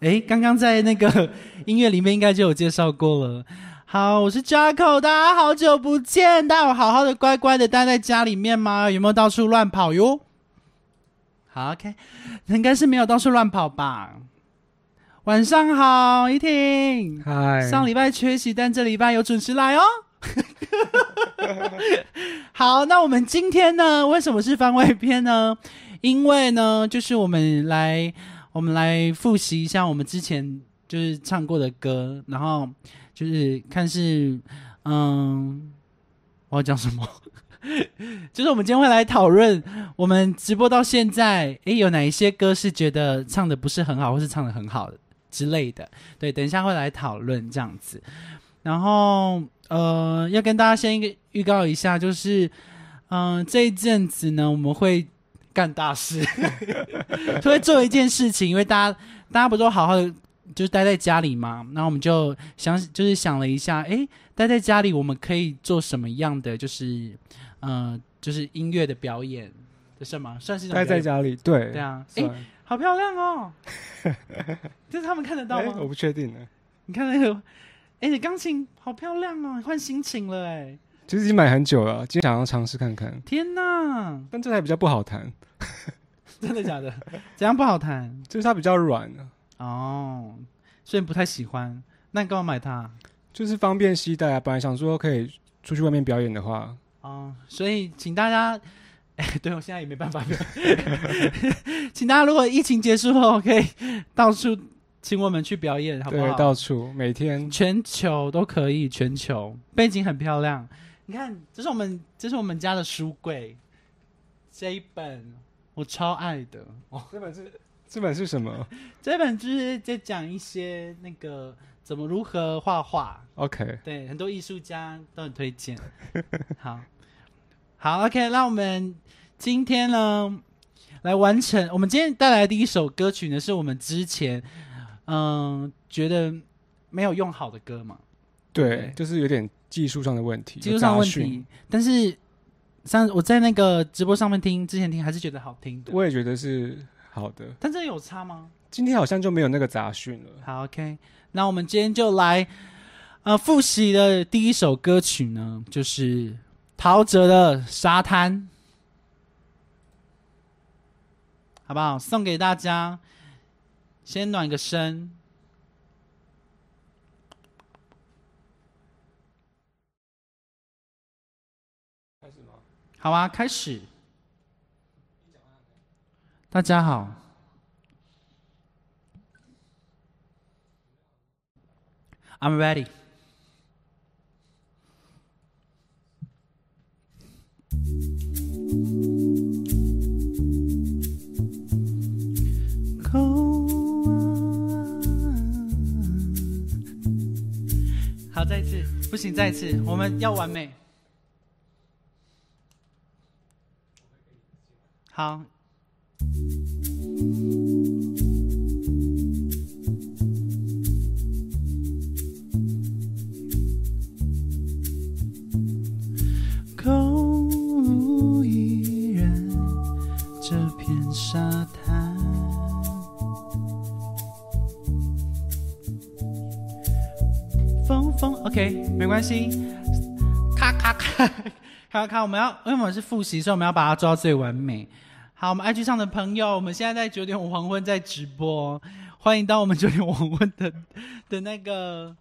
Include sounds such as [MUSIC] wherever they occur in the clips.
诶，刚刚在那个 [LAUGHS] 音乐里面应该就有介绍过了。好，我是 Jacko，大家好久不见，大家有好好的乖乖的待在家里面吗？有没有到处乱跑哟？好，OK，应该是没有到处乱跑吧。晚上好，依婷。嗨，上礼拜缺席，但这礼拜有准时来哦。[LAUGHS] 好，那我们今天呢？为什么是番外篇呢？因为呢，就是我们来，我们来复习一下我们之前就是唱过的歌，然后就是看是，嗯，我要讲什么？[LAUGHS] 就是我们今天会来讨论我们直播到现在，诶，有哪一些歌是觉得唱的不是很好，或是唱的很好的之类的。对，等一下会来讨论这样子。然后呃，要跟大家先一个预告一下，就是嗯、呃这一阵子呢，我们会干大事，[LAUGHS] 所以做一件事情，因为大家大家不都好好的就是待在家里嘛，然后我们就想就是想了一下，诶，待在家里我们可以做什么样的就是呃就是音乐的表演，这什么算是待在家里，对。对啊，诶，算好漂亮哦，[LAUGHS] 这是他们看得到吗？哎 [LAUGHS] 我不确定呢。你看那个，哎、你钢琴好漂亮哦，换心情了哎！其实已经买很久了，今天想要尝试看看，天哪，但这台比较不好弹，[LAUGHS] 真的假的？怎样不好弹？就是它比较软，哦，所以不太喜欢。那你干嘛买它？就是方便携带啊。本来想说可以出去外面表演的话，哦，所以请大家，[LAUGHS] 哎、对我现在也没办法，[LAUGHS] 请大家如果疫情结束后，可以到处请我们去表演，好不对，好？到处每天全球都可以，全球背景很漂亮。你看，这是我们这是我们家的书柜，这一本我超爱的。哦，这本是这本是什么这本就是在讲一些那个怎么如何画画，？OK，对，很多艺术家都很推荐。[LAUGHS] 好，好，OK，那我们今天呢来完成，我们今天带来的第一首歌曲呢，是我们之前嗯、觉得没有用好的歌嘛。对对，就是有点技术上的问题，技术上的问题，但是上我在那个直播上面听，之前听还是觉得好听的。我也觉得是好的。但这有差吗？今天好像就没有那个杂讯了。好，OK，那我们今天就来呃复习的第一首歌曲呢，就是陶喆的《沙滩》，好不好？送给大家，先暖个身。好啊，开始。大家好。I'm ready. 好，再一次，不行，再一次，我们要完美。好，空无一人，这片沙滩，风风，OK，没关系。咔咔咔，咔咔，我们要，因为我们是复习，所以我们要把它做到最完美。好，我们 IG 上的朋友，我们现在在九点五黄昏在直播，欢迎到我们九点五黄昏的的那个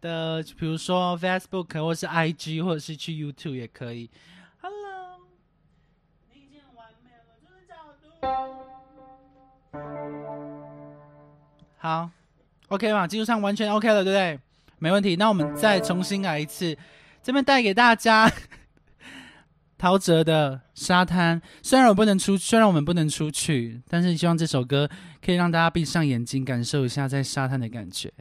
的，比如说 Facebook 或是 IG，或者是去 YouTube 也可以。Hello，你已经很完美了，就是角度。好，OK 嘛，技术上完全 OK 了，对不对？没问题。那我们再重新来一次，这边带给大家陶喆的《沙滩》。虽然我不能出，虽然我们不能出去，但是希望这首歌可以让大家闭上眼睛，感受一下在沙滩的感觉。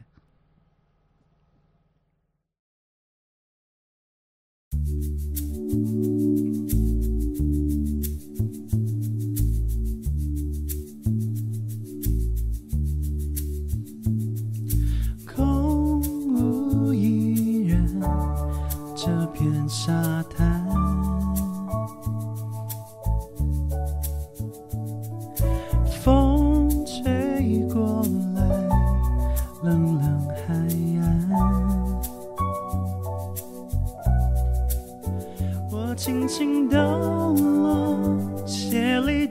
轻轻抖落鞋里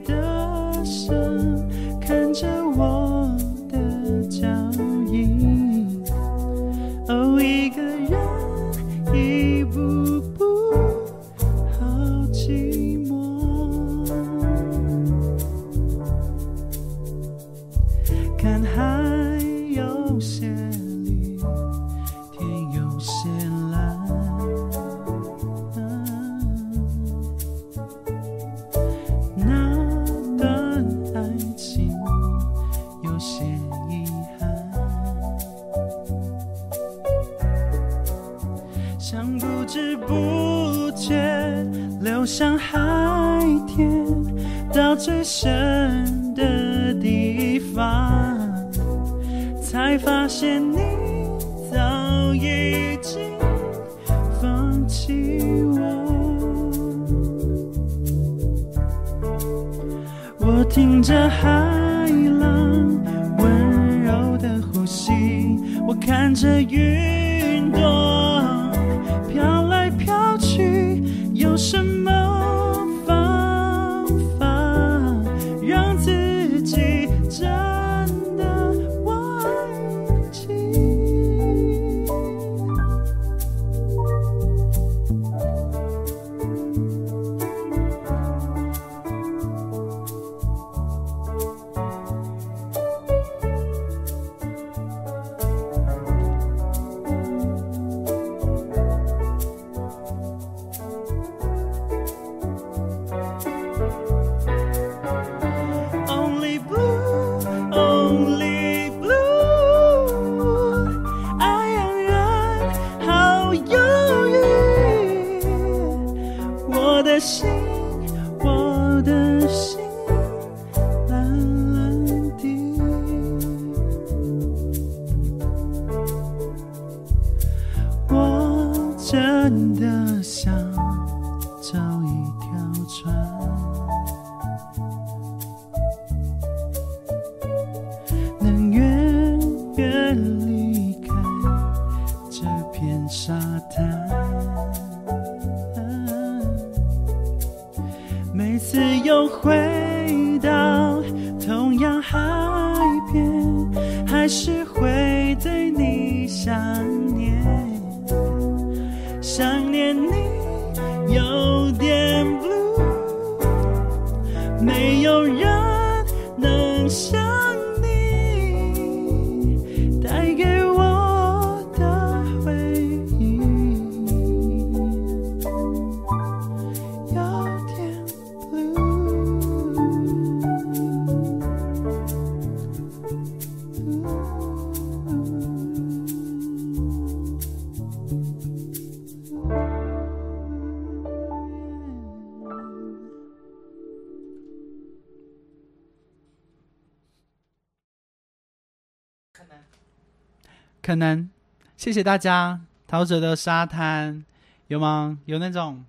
真的想。可能，谢谢大家。陶喆的沙滩有吗？有那种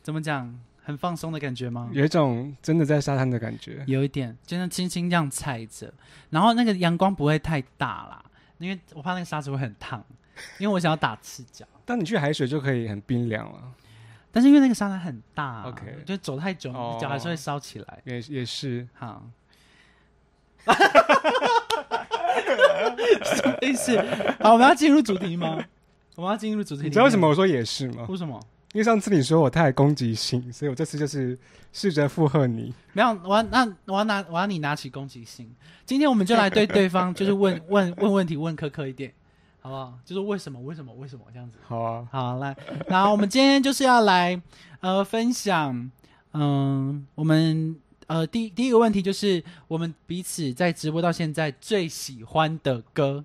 怎么讲，很放松的感觉吗？有一种真的在沙滩的感觉。有一点，就像轻轻这样踩着，然后那个阳光不会太大啦，因为我怕那个沙子会很烫。因为我想要打赤脚。但你去海水就可以很冰凉了，但是因为那个沙滩很大 OK 就走太久，哦脚还是会烧起来。也也是。好，[LAUGHS] 什么意思？好，我们要进入主题吗？我们要进入主题。你知道为什么？我说也是吗？为什么？因为上次你说我太攻击性，所以我这次就是试着附和你。没有，我要那我要拿我要你拿起攻击性。今天我们就来对对方就是问问问问题，问苛刻一点，好不好？就是为什么为什么为什么这样子。好啊，好，来，然后我们今天就是要来呃分享，嗯，我们呃第第一个问题就是我们彼此在直播到现在最喜欢的歌。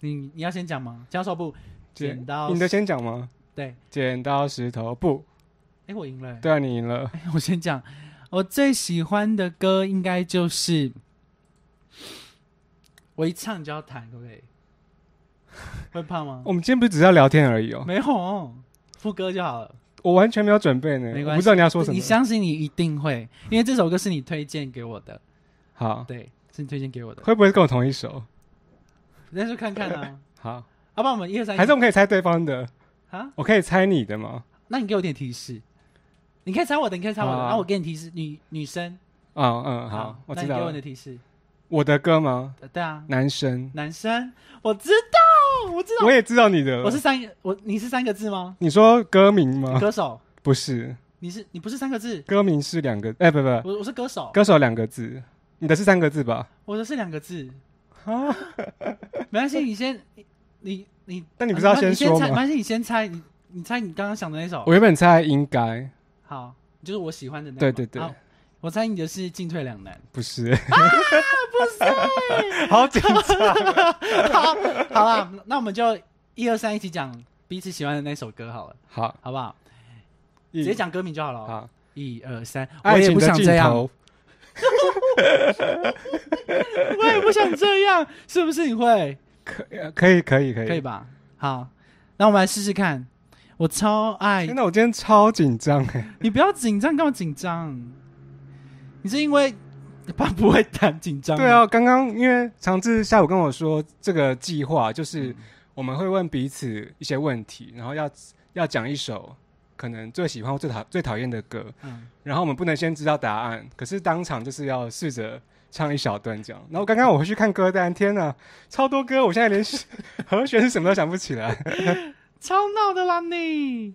你你要先讲吗？教授不？剪刀你的先讲吗？对，剪刀石头布。哎，我赢了、欸。对啊，你赢了。哎，我先讲，我最喜欢的歌应该就是我一唱就要弹，可不可以？会怕吗？[LAUGHS] 我们今天不是只是要聊天而已哦，没有，副歌就好了。我完全没有准备呢，没关系我不知道你要说什么。你相信你一定会，因为这首歌是你推荐给我的，好，对，是你推荐给我的。会不会跟我同一首？那就看看啊，[LAUGHS] 好，要不然我们一二三，还是我们可以猜对方的？啊？我可以猜你的吗？那你给我点提示，你可以猜我的，你可以猜我的，好啊然后我给你提示，女女生，嗯嗯，好，我知道了那你给我你的。提示，我的歌吗？呃对啊，男生，男生，我知道，我知道，我也知道你的。我是三个，我你是三个字吗？你说歌名吗？歌手，不是，你是你不是三个字，歌名是两个，哎，不不，我我是歌手，歌手两个字，你的是三个字吧？我的是两个字，啊，[LAUGHS] 没关系，你先，你你，但你不是要先说吗？关系，你先猜，你你猜你刚刚想的那首。我，原本猜应该。好，就是我喜欢的那个嘛，对对对。好我猜你的是进退两难，不是，不是，[LAUGHS] 好紧张。[LAUGHS] 好，好了，那我们就一二三一起讲彼此喜欢的那首歌好了，好，好不好？直直接。讲歌名就好了哦。好，一二三，我也不想这样，[LAUGHS] 我也不想这样，是不是你会？可可以可以可以可以吧？好，那我们来试试看。我超爱真的，我今天超紧张哎！你，不要紧张，干嘛紧张？你是因为怕不会弹紧张？对啊，，刚刚因为长志下午跟我说，这个计划就是我们会问彼此一些问题，然后要要讲一首可能最喜欢或最讨最讨厌的歌，嗯，然后我们不能先知道答案，可是当场就是要试着唱一小段这样。然后刚刚我回去看歌单，天哪，超多歌，我现在连和弦是什么都想不起来。[LAUGHS] 超闹的啦你。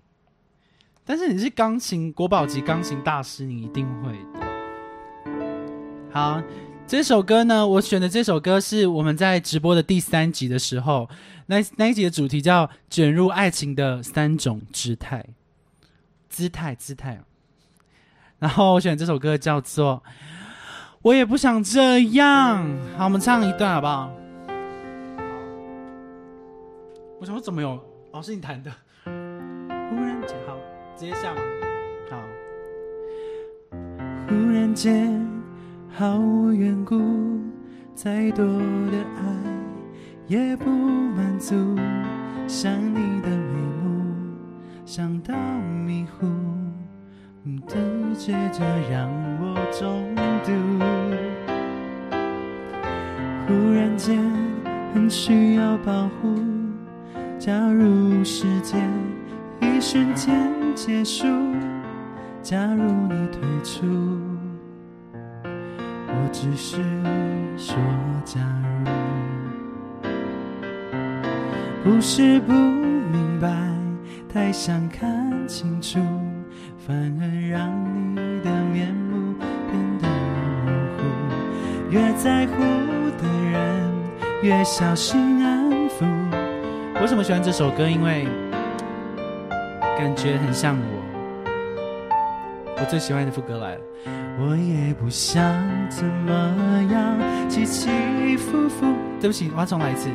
但是你是钢琴国宝级钢琴大师，你一定会的。好，这首歌呢，我选的这首歌是我们在直播的第三集的时候，那那一集的主题叫“卷入爱情的三种姿态”，姿态姿态。然后我选这首歌叫做“我也不想这样”。好，我们唱一段好不好？我想说怎么有？哦，是你弹的。忽然间，好，直接下吗？好。忽然间，毫无缘故，再多的爱也不满足。想你的眉目，想到迷糊，的接着让我中毒。忽然间，很需要保护。假如时间一瞬间结束，假如你退出，我只是说假如，不是不明白，太想看清楚，反而让你的面目变得模糊。越在乎的人，越小心安抚。为什么喜欢这首歌？因为感觉很像我。我最喜欢的副歌来了。我也不想怎么样，起起伏伏。对不起，我要重来一次。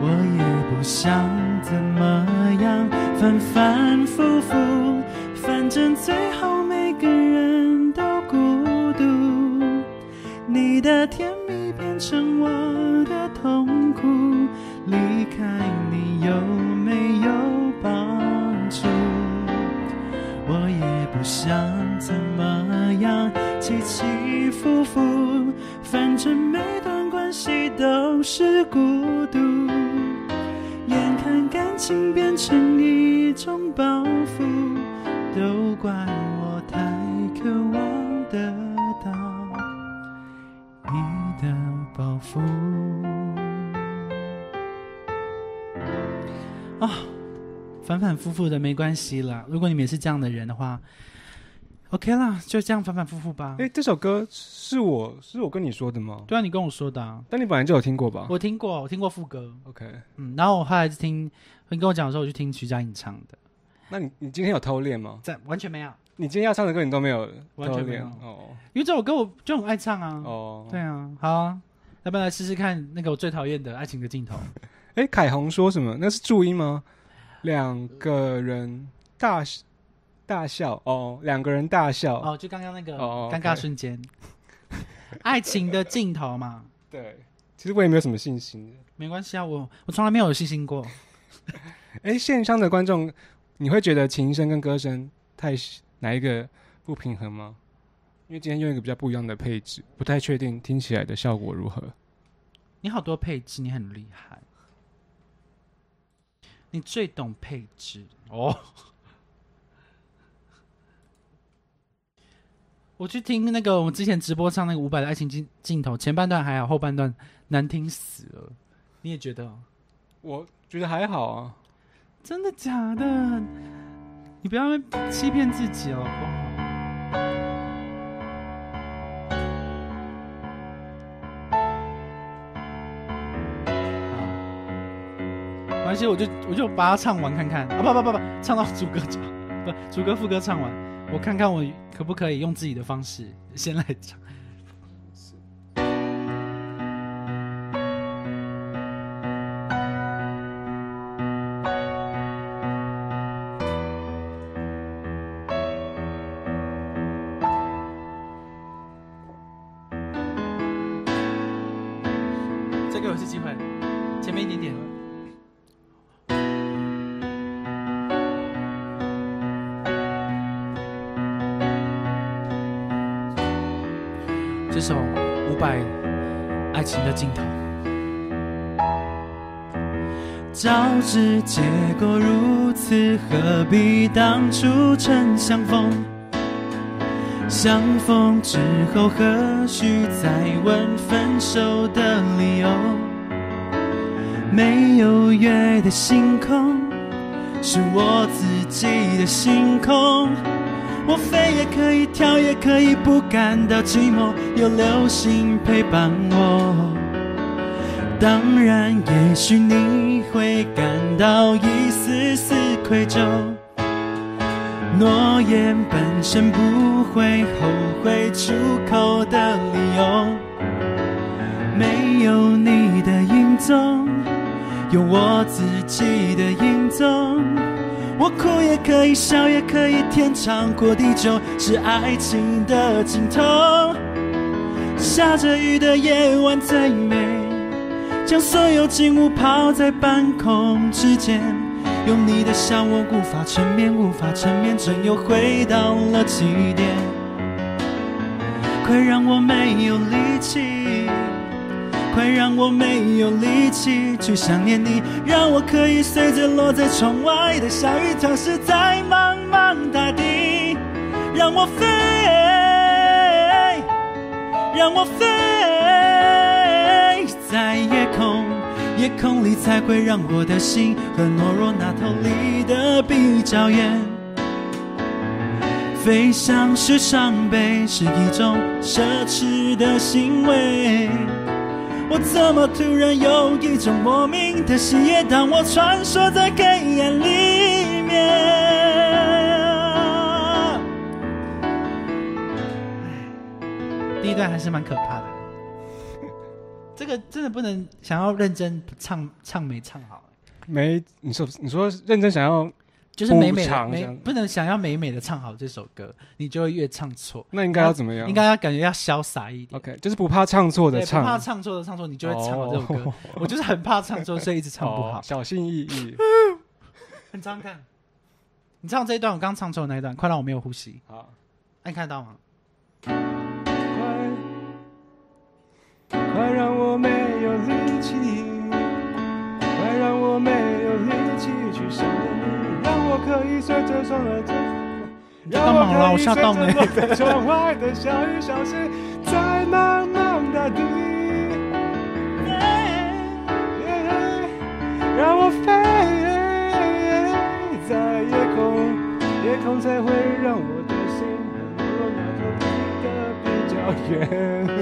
我也不想怎么样，反反复复，反正最后每个人都孤独。你的甜蜜变成我的痛苦，离开你有想怎么样起起伏伏反正每段关系都是孤独眼看感情变成一种包袱都怪我太渴望得到你的包袱。啊反反复复的没关系啦如果你们也是这样的人的话，OK 啦，就这样反反复复吧。哎、这首歌是我是我跟你说的吗？对啊，你跟我说的啊，但你本来就有听过吧我听过，我听过副歌，？OK，嗯，然后我后来就听，你跟我讲的时候，我去听徐佳莹唱的，那你你今天有偷练吗？在完全没有，你今天要唱的歌你都没有完全没有哦因为这首歌我就很爱唱啊。哦。对啊，好啊，要不要来试试看那个我最讨厌的爱情的镜头？[LAUGHS] 哎，凯红说什么？那是注音吗？两个人大大笑哦，两个人大笑。哦，就刚刚那个哦尴尬瞬间，[LAUGHS] 爱情的镜头嘛，对，其实我也没有什么信心的。没关系啊，我我从来没有有信心过。[LAUGHS] 哎，线上的观众，你会觉得琴声跟歌声太哪一个不平衡吗？因为今天用一个比较不一样的配置，不太确定听起来的效果如何。你好多配置，你很厉害，你最懂配置哦。我去听那个我们之前直播唱那个伍佰的爱情镜镜头，前半段还好，后半段难听死了。你也觉得哦？我觉得还好啊。真的假的？你不要欺骗自己哦，好不好？好，没关系，我就我就把它唱完看看啊！不不不不，唱到主歌唱不主歌副歌唱完，我看看我可不可以用自己的方式先来唱。再给我一次机会，前面一点点。首伍佰《爱情的尽头》。早知结果如此，何必当初曾相逢？相逢之后，何须再问分手的理由？没有月的星空，是我自己的星空。我飞也可以，跳也可以，不感到寂寞，有流星陪伴我。当然，也许你会感到一丝丝愧疚。诺言本身不会后悔出口的理由，没有你的影踪，有我自己的影踪。我哭也可以，笑也可以，天长过地久是爱情的尽头。下着雨的夜晚最美，将所有景物抛在半空之间。用你的笑，我无法沉眠，无法沉眠，真又回到了起点。快让我没有力气，快让我没有力气去想念你，让我可以随着落在窗外的小雨，消失在茫茫大地，让我飞，让我飞在夜空。夜空里才会让我的心和懦弱那头离的比较远。飞翔是伤悲，是一种奢侈的行为。我怎么突然有一种莫名的喜悦？当我穿梭在黑暗里面。第一段还是蛮可怕的。[LAUGHS] 这个真的不能想要认真唱唱没唱好，没，你说你说认真想要，就是美美的唱美不能想要美美的唱好这首歌你就会越唱错。那应该要怎么样？应该要感觉要潇洒一点。Ok 就是不怕唱错的唱。不怕唱错的唱错你就会唱好这首歌。[LAUGHS] 我就是很怕唱错所以一直唱不好。小心翼翼。[LAUGHS] 很常看你唱这一段我刚唱错的那一段快让我没有呼吸。好。那你看得到吗？快快让我没有力气快让我没有力气去想。嘛啦我吓到呢让我可以随的小雨小溪，在茫茫大地。让我飞在夜空，夜空才会让我的心和落那头离得比较远。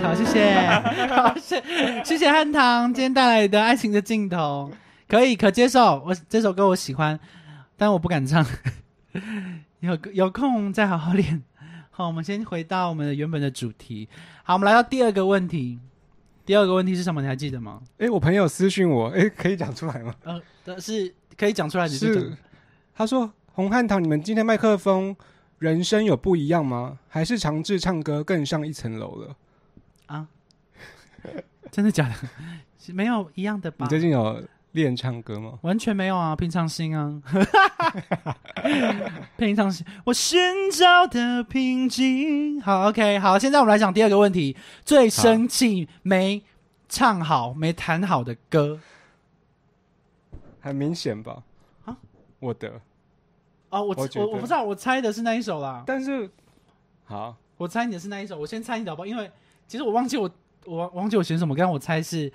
好，谢谢，[LAUGHS] 好，谢谢谢汉唐今天带来的《爱情的尽头》，可以可接受。我这首歌我喜欢，但我不敢唱。[LAUGHS] 有有空再好好练。[LAUGHS] 好，我们先回到我们的原本的主题。好，我们来到第二个问题。第二个问题是什么？你还记得吗？哎、我朋友私讯我，哎、可以讲出来吗？[LAUGHS] 呃，的是可以讲出来，是，他说红汉堂，你们今天麦克风人声有不一样吗？还是长治唱歌更上一层楼了？啊？真的假的？没有一样的吧你？最近有练唱歌吗？完全没有啊，平常心啊，[LAUGHS] 平常心，我寻找的平静。好，OK，好，现在我们来讲第二个问题，最生气没唱好、没弹好的歌很明显吧？啊我的，哦，我我我我不知道，我猜的是那一首啦，但是好，我猜你的是那一首，我先猜你的好不好？因为其实我忘记我我我忘记我选什么，刚刚我猜是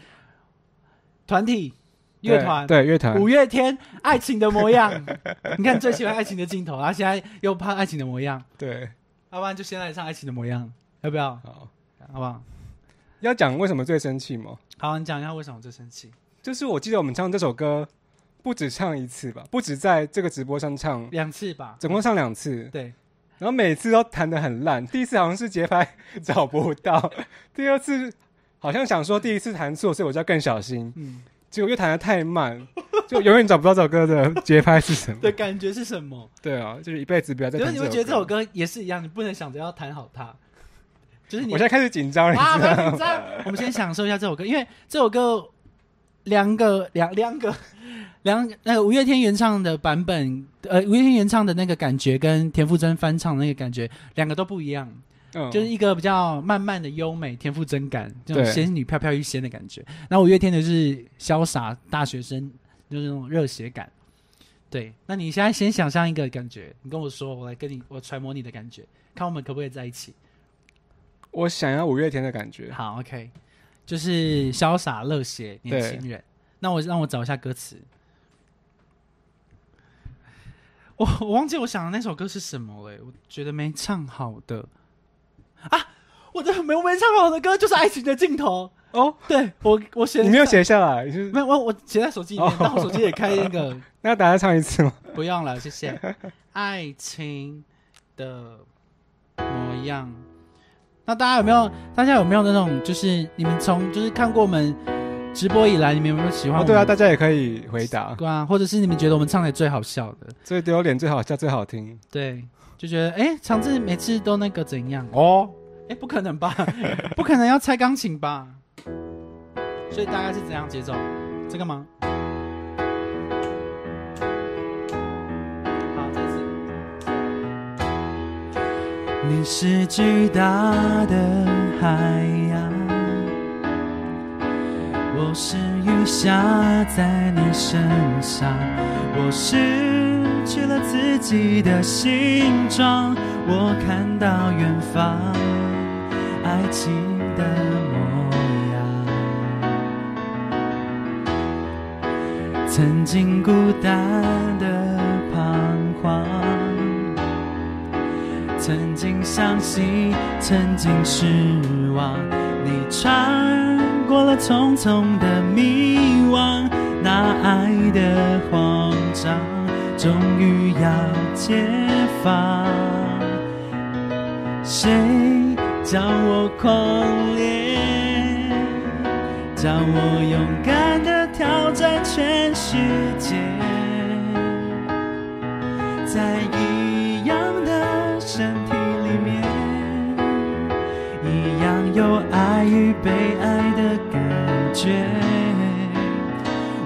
团体乐团，对对乐团五，月天《爱情的模样》，[LAUGHS] 你看最喜欢爱情的镜头，然后现在又怕爱情的模样，对，要不然就先来唱爱情的模样，要不要？好，好不好？要讲为什么最生气吗？好，你讲一下为什么最生气？就是我记得我们唱这首歌不止唱一次吧，不止在这个直播上唱，两次吧，总共唱两次，对，然后每次都弹得很烂。第一次好像是节拍 [LAUGHS] 找不到，第二次好像想说第一次弹错，所以我就要更小心。嗯，结果又弹的太慢，[LAUGHS] 就永远找不到这首歌的节拍是什么。的感觉是什么？对啊，就是一辈子不要再弹就是你会觉得这首歌。也是一样，你不能想着要弹好它，就是你我现在开始紧张了，啊，紧张。我们先享受一下这首歌，因为这首歌两个两两个两那个五月天原唱的版本，呃，五月天原唱的那个感觉跟田馥甄翻唱的那个感觉，两个都不一样。嗯，就是一个比较慢慢的优美、田馥甄感，这种仙女飘飘欲仙的感觉。然后五月天的是潇洒大学生，就是那种热血感。对，那你现在先想象一个感觉，你跟我说，我来跟你，我揣摩你的感觉，看我们可不可以在一起。我想要五月天的感觉。好，OK，就是潇洒热血年轻人。那我让我找一下歌词。我我忘记我想的那首歌是什么了，我觉得没唱好的啊，我的没我没唱好的歌就是《爱情的尽头》哦，对我我写你没有写下来，你是没有我我写在手机里面哦，但我手机也开 [LAUGHS] 那个那要大家唱一次吗？不用了，谢谢。爱情的模样。那大家有没有？大家有没有那种，就是你们从就是看过我们直播以来，你们有没有喜欢哦，对啊，大家也可以回答。对啊，或者是你们觉得我们唱的最好笑的，最丢脸、最好笑、最好听。对，就觉得哎，长治每次都那个怎样哦？哎，不可能吧？[LAUGHS] 不可能要拆钢琴吧？所以大概是怎样节奏？这个吗？好，这次。你是巨大的海洋，我是雨下在你身上，我失去了自己的形状，我看到远方爱情的模样，曾经孤单的彷徨。曾经相信，曾经失望，你穿过了匆匆的迷惘，那爱的慌张终于要解放。谁叫我狂烈，叫我勇敢的挑战全世界？在一样的身体里面，一样有爱与被爱的感觉。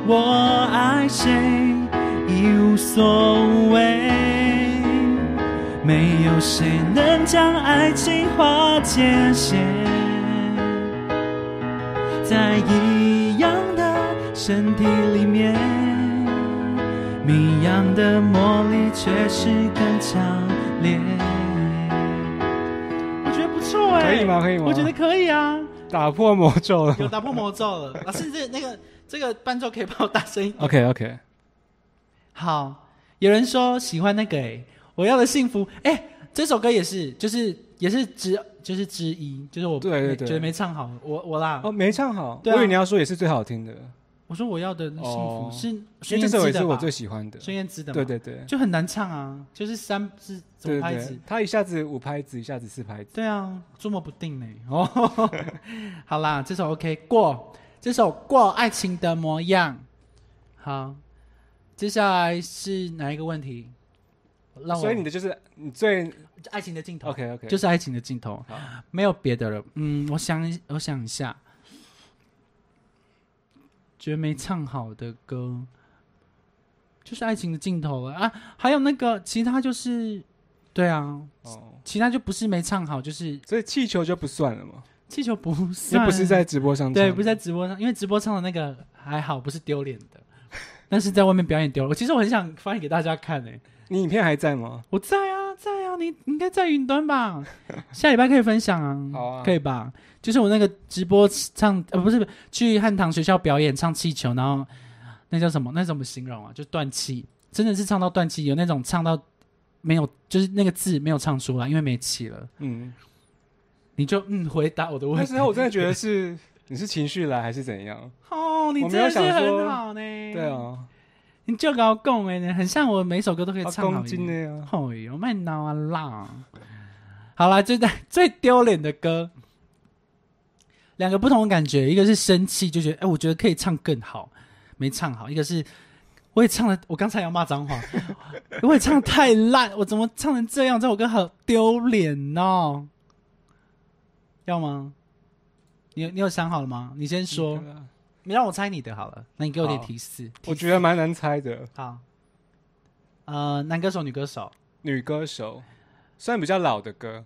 我爱谁已无所谓，没有谁能将爱情划界限。在一样的身体里面。一样样的魔力却是更强烈。我觉得不错哎、可以吗？可以吗？我觉得可以啊，打破魔咒了。有打破魔咒了。老师，这那个这个伴奏可以帮我大声一点。OK OK，好，有人说喜欢那个哎、我要的幸福哎、这首歌也是，就是也是之就是之一，就是我对对对觉得没唱好，我我啦，哦，没唱好，对啊我以为你要说也是最好听的，我说我要的幸福、哦是因孙为这首也是我？最喜欢的。孙燕姿的嘛，对对对，就很难唱啊，就是三是怎么拍子他一下子五拍子，一下子四拍子。对啊，捉摸不定呢。哦，好啦，这首 OK 过，这首过爱情的模样。好，接下来是哪一个问题？让我所以你的就是你最爱情的镜头。OK OK，就是爱情的镜头。好，没有别的了。嗯，我想我想一下，觉得没唱好的歌，就是爱情的镜头了啊。还有那个其他就是，对啊，哦，其他就不是没唱好，就是所以气球就不算了嘛，气球不又算，不是在直播上唱，对，不是在直播上，因为直播唱的那个还好，不是丢脸的，但是在外面表演丢了。我其实我很想发现给大家看诶、你影片还在吗？我在啊，在啊，你你应该在云端吧？[LAUGHS] 下礼拜可以分享啊，好啊可以吧？就是我那个直播唱，呃，不是去汉唐学校表演唱气球，然后那叫什么？那怎么形容啊？就断气，真的是唱到断气，有那种唱到没有，就是那个字没有唱出来，因为没气了。嗯，你就嗯回答我的问题。那时候我真的觉得是你是情绪来还是怎样？哦，你真的是很好呢。对，啊，你就搞共哎，很像我每首歌都可以啊唱好公斤的呀，哎呦，卖闹啊啦！好啦，最最丢脸的歌，两个不同的感觉，一个是生气，就觉得哎、我觉得可以唱更好，没唱好；一个是我也唱了，我刚才要骂脏话，[LAUGHS] 我也唱得太烂，我怎么唱成这样？这首歌好丢脸哦！要吗？你你有想好了吗？你先说，你让我猜你的好了。那你给我点好提示。我觉得蛮难猜的。好，呃，男歌手、女歌手女歌手，虽然比较老的歌，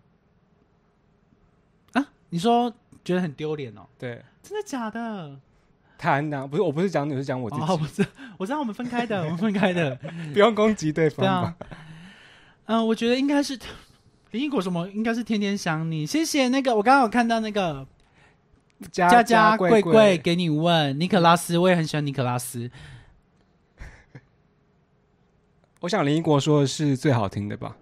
啊？你说觉得很丢脸哦？对，真的假的？谈呐，不是，我不是讲你，是讲我自己，哦，不是，我知道我们分开的，我们分开的。[LAUGHS] 不用攻击对方对啊我觉得应该是林一果什么，应该是天天想你。谢谢那个，我刚刚有看到那个佳佳佳贵贵贵给你问尼可拉斯，我也很喜欢尼可拉斯。[LAUGHS] 我想林一国说的是最好听的吧？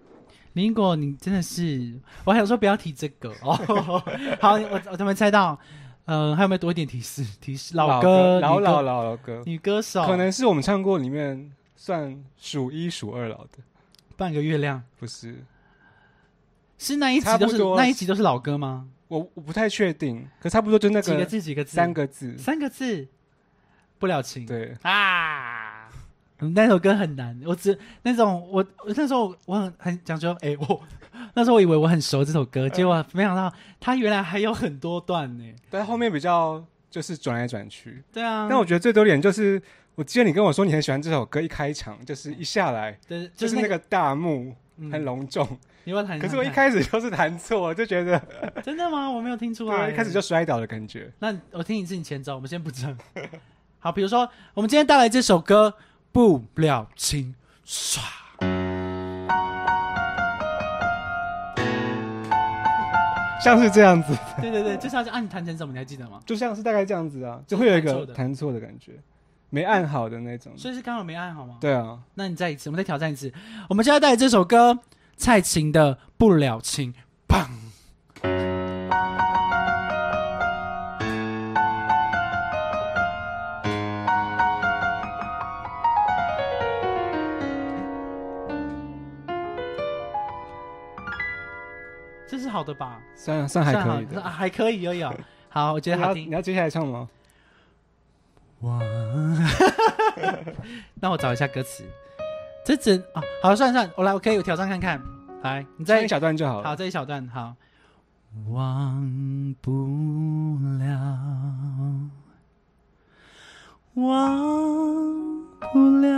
林一国，你真的是，我还想说不要提这个哦。[LAUGHS] 好，我我怎么猜到？呃，还有没有多一点提示？提示老歌，老老老老歌，女歌手，可能是我们唱过里面算数一数二老的，半个月亮。不是？是那一集都是那一集都是老歌吗？我我不太确定，可差不多就那个几个字？几个字？三个字，三个字，不了情。对，啊，嗯那首歌很难，我只那种我我那时候我很很讲究，哎、我那时候我以为我很熟这首歌，结果没想到它原来还有很多段呢。但后面比较就是转来转去。对啊，但我觉得最丢脸就是，我记得你跟我说你很喜欢这首歌，一开场就是一下来对就是那个大幕嗯很隆重，[LAUGHS] 你要不要弹？可是我一开始就是弹错，我就觉得 [LAUGHS] 真的吗？我没有听出来，一开始就摔倒的感觉。那我听一次你前奏，我们先不唱。好，比如说我们今天带来这首歌《不了情》，唰。像是这样子，对对对，就是要按你弹成什么，你还记得吗？就像是大概这样子啊，就会有一个弹错的弹错的感觉，没按好的那种。所以是刚好没按好吗？对啊，那你再一次，我们再挑战一次。我们现在带来这首歌，蔡琴的《不了情》，砰！这是好的吧？算算还可以的。啊，还可以而已哦。[LAUGHS] 好，我觉得好听。你要你要接下来唱吗？哇！[LAUGHS] 那我找一下歌词。这只啊，好，算了算了，我来，我可以我挑战看看。来，你再唱一小段就好了好。这一小段好。忘不了，忘不了，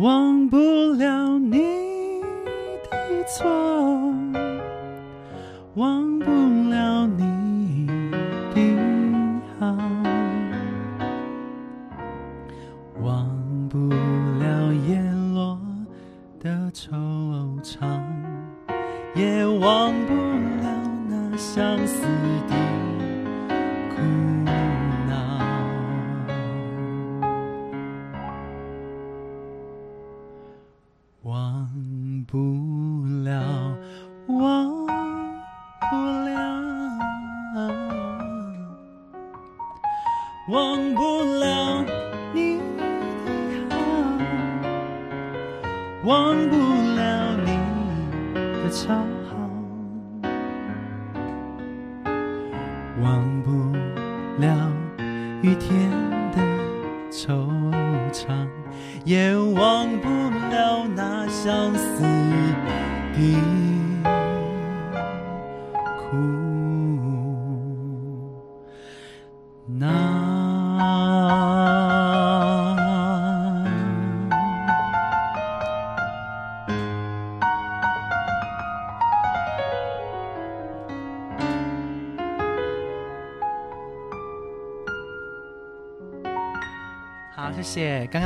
忘不了你的错，忘不了你惆怅也忘不了那相思的苦。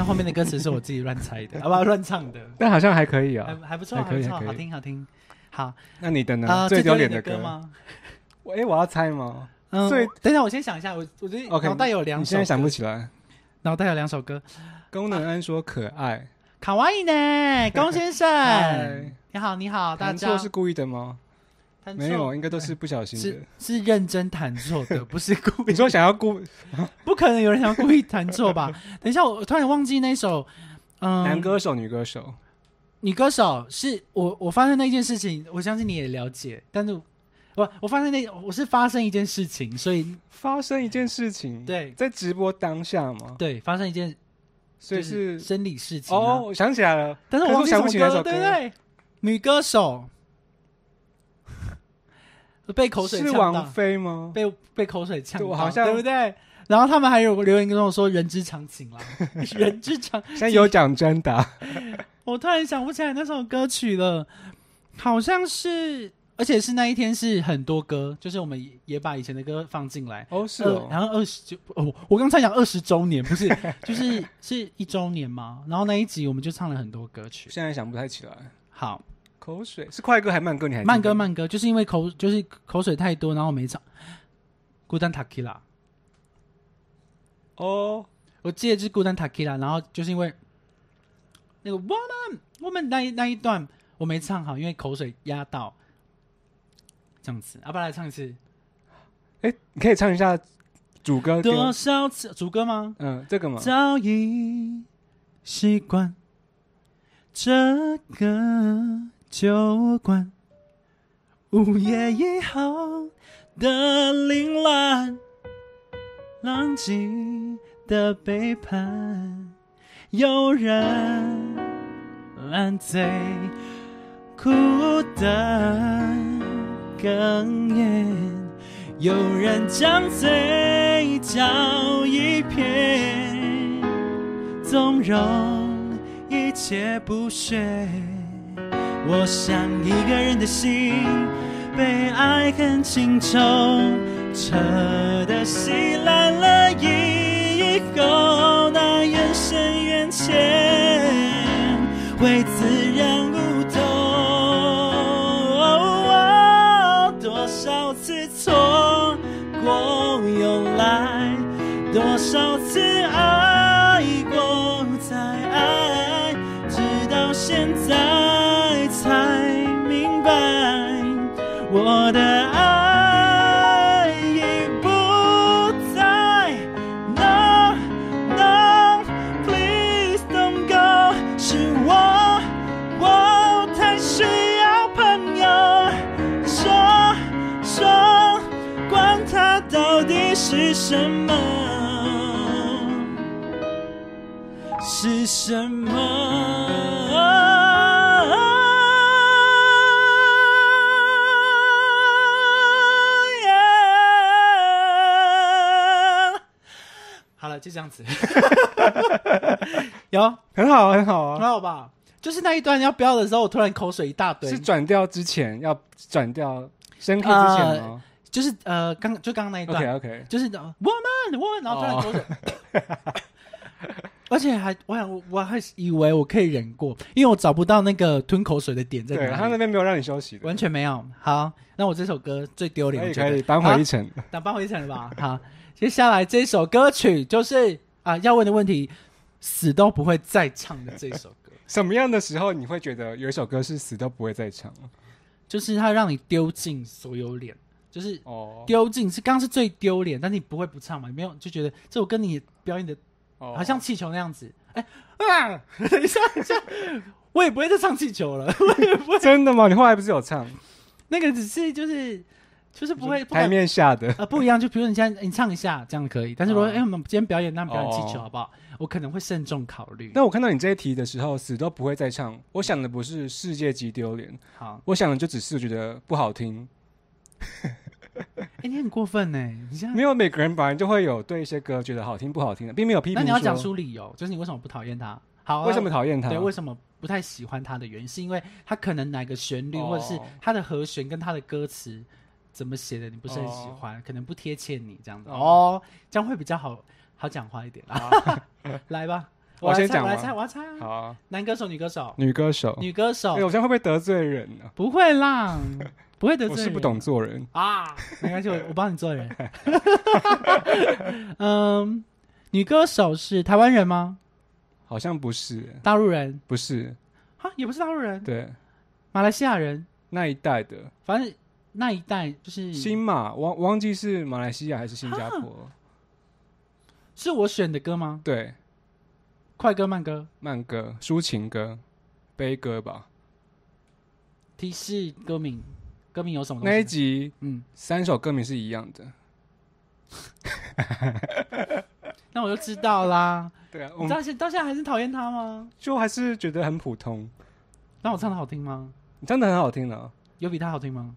后面的歌词是我自己乱猜的，[LAUGHS] 啊不，乱唱的，但好像还可以啊。还不错，还还不错，好可以好听好听。好，那你的呢？啊，最丢丢脸的歌？吗？我？哎，我要猜吗？嗯，最等一下，我先想一下，我我最近脑袋有两首，你现在想不，起来。脑袋有两首歌，功能安说可爱，卡哇伊呢，[LAUGHS] 龚先生，你好，你好，大弹家错是故意的吗？弹错没有，应该都是不小心是的。是认真弹错的，[LAUGHS] 不是故意你，说想要故 [LAUGHS] 不可能有人想要故意弹错吧？[LAUGHS] 等一下，我突然忘记那首，嗯，男歌手、女歌手，女歌手是我，我发生那件事情，我相信你也了解，但是我我发生那我是发生一件事情，所以发生一件事情，对在直播当下吗？对发生一件所以是生理事情、啊、哦，，我想起来了，但是我忘记想不起那首什么歌，对不对？女歌手被口水是王，菲吗？被被口水呛到，对我好像对不对？然后他们还有留言跟我说人之常情啦，[LAUGHS] 人之常。现在有奖征答，[LAUGHS] 我突然想不起来那首歌曲了，好像是，而且是那一天是很多歌，就是我们也也把以前的歌放进来。哦，是然后二十就哦，我刚才讲二十周年，不是，[LAUGHS] 就是是一周年嘛。然后那一集我们就唱了很多歌曲。现在想不太起来。好，口水是快歌还慢歌？你还是慢歌慢歌，就是因为口就是口水太多，然后没唱。孤单塔 q 拉，哦，我记得是孤单塔 q 拉，然后就是因为那个我们我们那一那一段我没唱好，因为口水压到，这样子。要、不要来唱一次？哎，你可以唱一下主歌给多，少次主歌吗？嗯，这个吗？早已习惯这个酒馆，午夜以后的凌乱，浪迹的背叛，有人烂醉，哭的哽咽。有人将嘴角一撇，纵容一切不屑。我想一个人的心被爱恨情仇彻的稀烂了以后，那眼神缘浅为自是什么，是什么？好了，就这样子。[LAUGHS] 有很好，很好很啊。好吧？就是那一段要标的时候，我突然口水一大堆是。转调之前要转调升 key 之前吗就是呃，刚就刚刚那一段？OK OK，就是呃我们我们，然后突然口水，[LAUGHS] 而且还我想我还以为我可以忍过，因为我找不到那个吞口水的点在对他哪里，那边没有让你休息的，完全没有。好，那我这首歌最丢脸，可以可以扳回一城。那搬回一层了吧？[LAUGHS] 好，接下来这首歌曲就是啊，要问的问题，死都不会再唱的这首歌，[LAUGHS] 什么样的时候你会觉得有一首歌是死都不会再唱？就是它让你丢尽所有脸，就是哦，丢尽是刚刚是最丢脸，但你不会不唱嘛？你没有就觉得这我跟你表演的哦好像气球那样子，哎、啊，等一下，等一下，我也不会再唱气球了，[LAUGHS] 我也不会，真的吗？你后来不是有唱？那个只是就是就是不会不台面下的啊、不一样，就比如说你现在你唱一下这样可以，但是如果哦哎、我们今天表演那表演气球哦好不好？我可能会慎重考虑。那我看到你这一题的时候，死都不会再唱。我想的不是世界级丢脸，好，我想的就只是觉得不好听。[LAUGHS] 哎、你很过分呢，你没有每个人本来就会有对一些歌觉得好听不好听的，并没有批评。那你要讲出理由，就是你为什么不讨厌他？好、啊，为什么讨厌他？对，为什么不太喜欢他的原因，是因为他可能哪个旋律、哦或者是他的和弦跟他的歌词怎么写的，你不是很喜欢，可能不贴切你这样子。哦哦，这样会比较好好讲话一点啦。[LAUGHS] 来吧，[LAUGHS] 我先讲我来猜，我要猜啊。好啊，男歌手、女歌手、女歌手。女歌手哎，，我这样会不会得罪人呢？不会啦，不会得罪人。我是不懂做人。啊，没关系，我 [LAUGHS] 我帮你做人。[LAUGHS] 嗯，女歌手是台湾人吗？好像不是，大陆人？不是，哈，也不是大陆人，对马来西亚人。那一代的反正那一代就是新马，忘我忘记是马来西亚还是新加坡？是我选的歌吗？对，快歌慢歌？慢歌、抒情歌、悲歌吧。提示歌名，歌名有什么东西？那一集嗯，三首歌名是一样的。[LAUGHS] 那我就知道啦。[LAUGHS] 对啊，我你到现到现在还是讨厌他吗？就还是觉得很普通。那我唱的好听吗？你唱的很好听啊！有比他好听吗？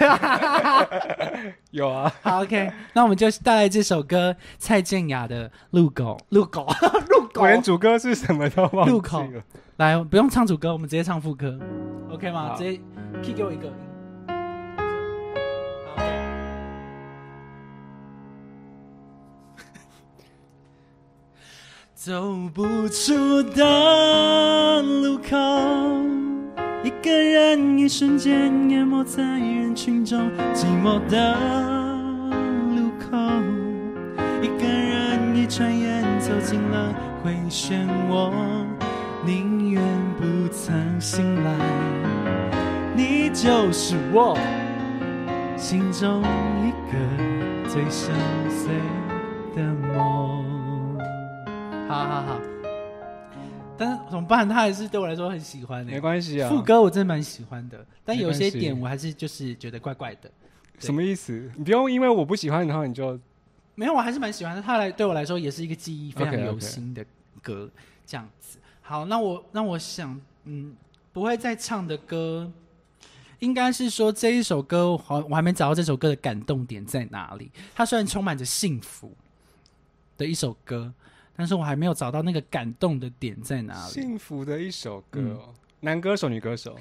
[LAUGHS] 有啊，好，OK，那我们就带来这首歌蔡健雅的《路狗》，路狗，路狗我。连主歌是什么都忘路口记了。来，不用唱主歌，我们直接唱副歌，OK 吗？直接 key 给我一个。走不出的路口，一个人一瞬间淹没在人群中，寂寞的路口，一个人一转眼走进了回旋涡，宁愿不曾醒来，你就是我心中一个最深邃的梦。好好好，但是怎么办？他还是对我来说很喜欢的、没关系啊。副歌我真的蛮喜欢的，但有些点我还是就是觉得怪怪的。什么意思？你不用因为我不喜欢，然后你就没有，我还是蛮喜欢的。他来对我来说也是一个记忆非常有心的歌这样子。好，那我那我想，嗯，不会再唱的歌，应该是说这一首歌，好，我还没找到这首歌的感动点在哪里。它虽然充满着幸福的一首歌，但是我还没有找到那个感动的点在哪里。幸福的一首歌。男歌手、女歌手，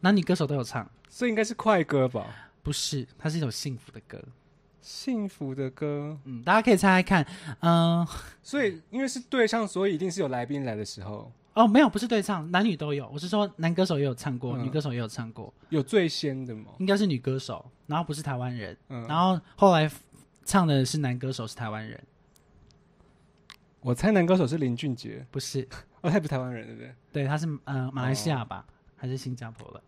男女歌手都有唱，这应该是快歌吧？不是，它是一首幸福的歌。幸福的歌，嗯，大家可以猜猜看，嗯、所以因为是对唱，所以一定是有来宾来的时候哦，没有，不是对唱，男女都有。我是说，男歌手也有唱过，嗯女歌手也有唱过，有最先的吗？应该是女歌手，然后不是台湾人，嗯，然后后来唱的是男歌手，是台湾人，我猜男歌手是林俊杰，不是，哦，他也不是台湾人，对不对？对，他是呃马来西亚吧，还是新加坡的？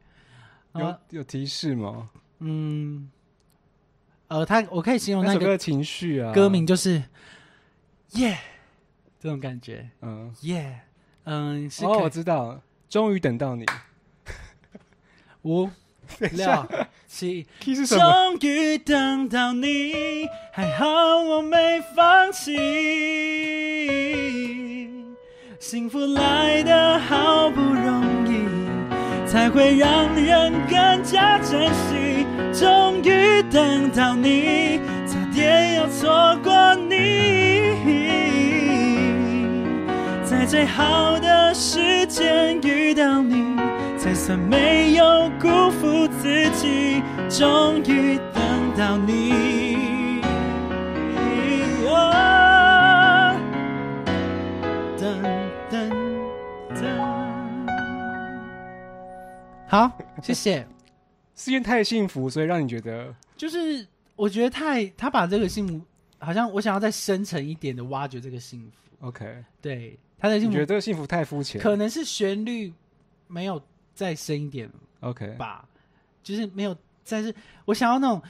有呃有提示吗？嗯，呃，他我可以形容那个情绪啊，歌名就是耶这种感觉，嗯，耶，嗯，是哦，我知道，终于等到你。五 [LAUGHS] 六七。key 是什么？终于等到你，还好我没放弃。幸福来的好不容易，才会让人更加珍惜。终于等到你，差点要错过你。在最好的时间遇到你，才算没有辜负自己。终于等到你，等好，[LAUGHS] 谢谢。是因为太幸福，所以让你觉得就是我觉得太他把这个幸福，好像我想要再深层一点的挖掘这个幸福。OK？对，他的你觉得这个幸福太肤浅可能是旋律没有再深一点？OK？吧，就是没有再是，我想要那种。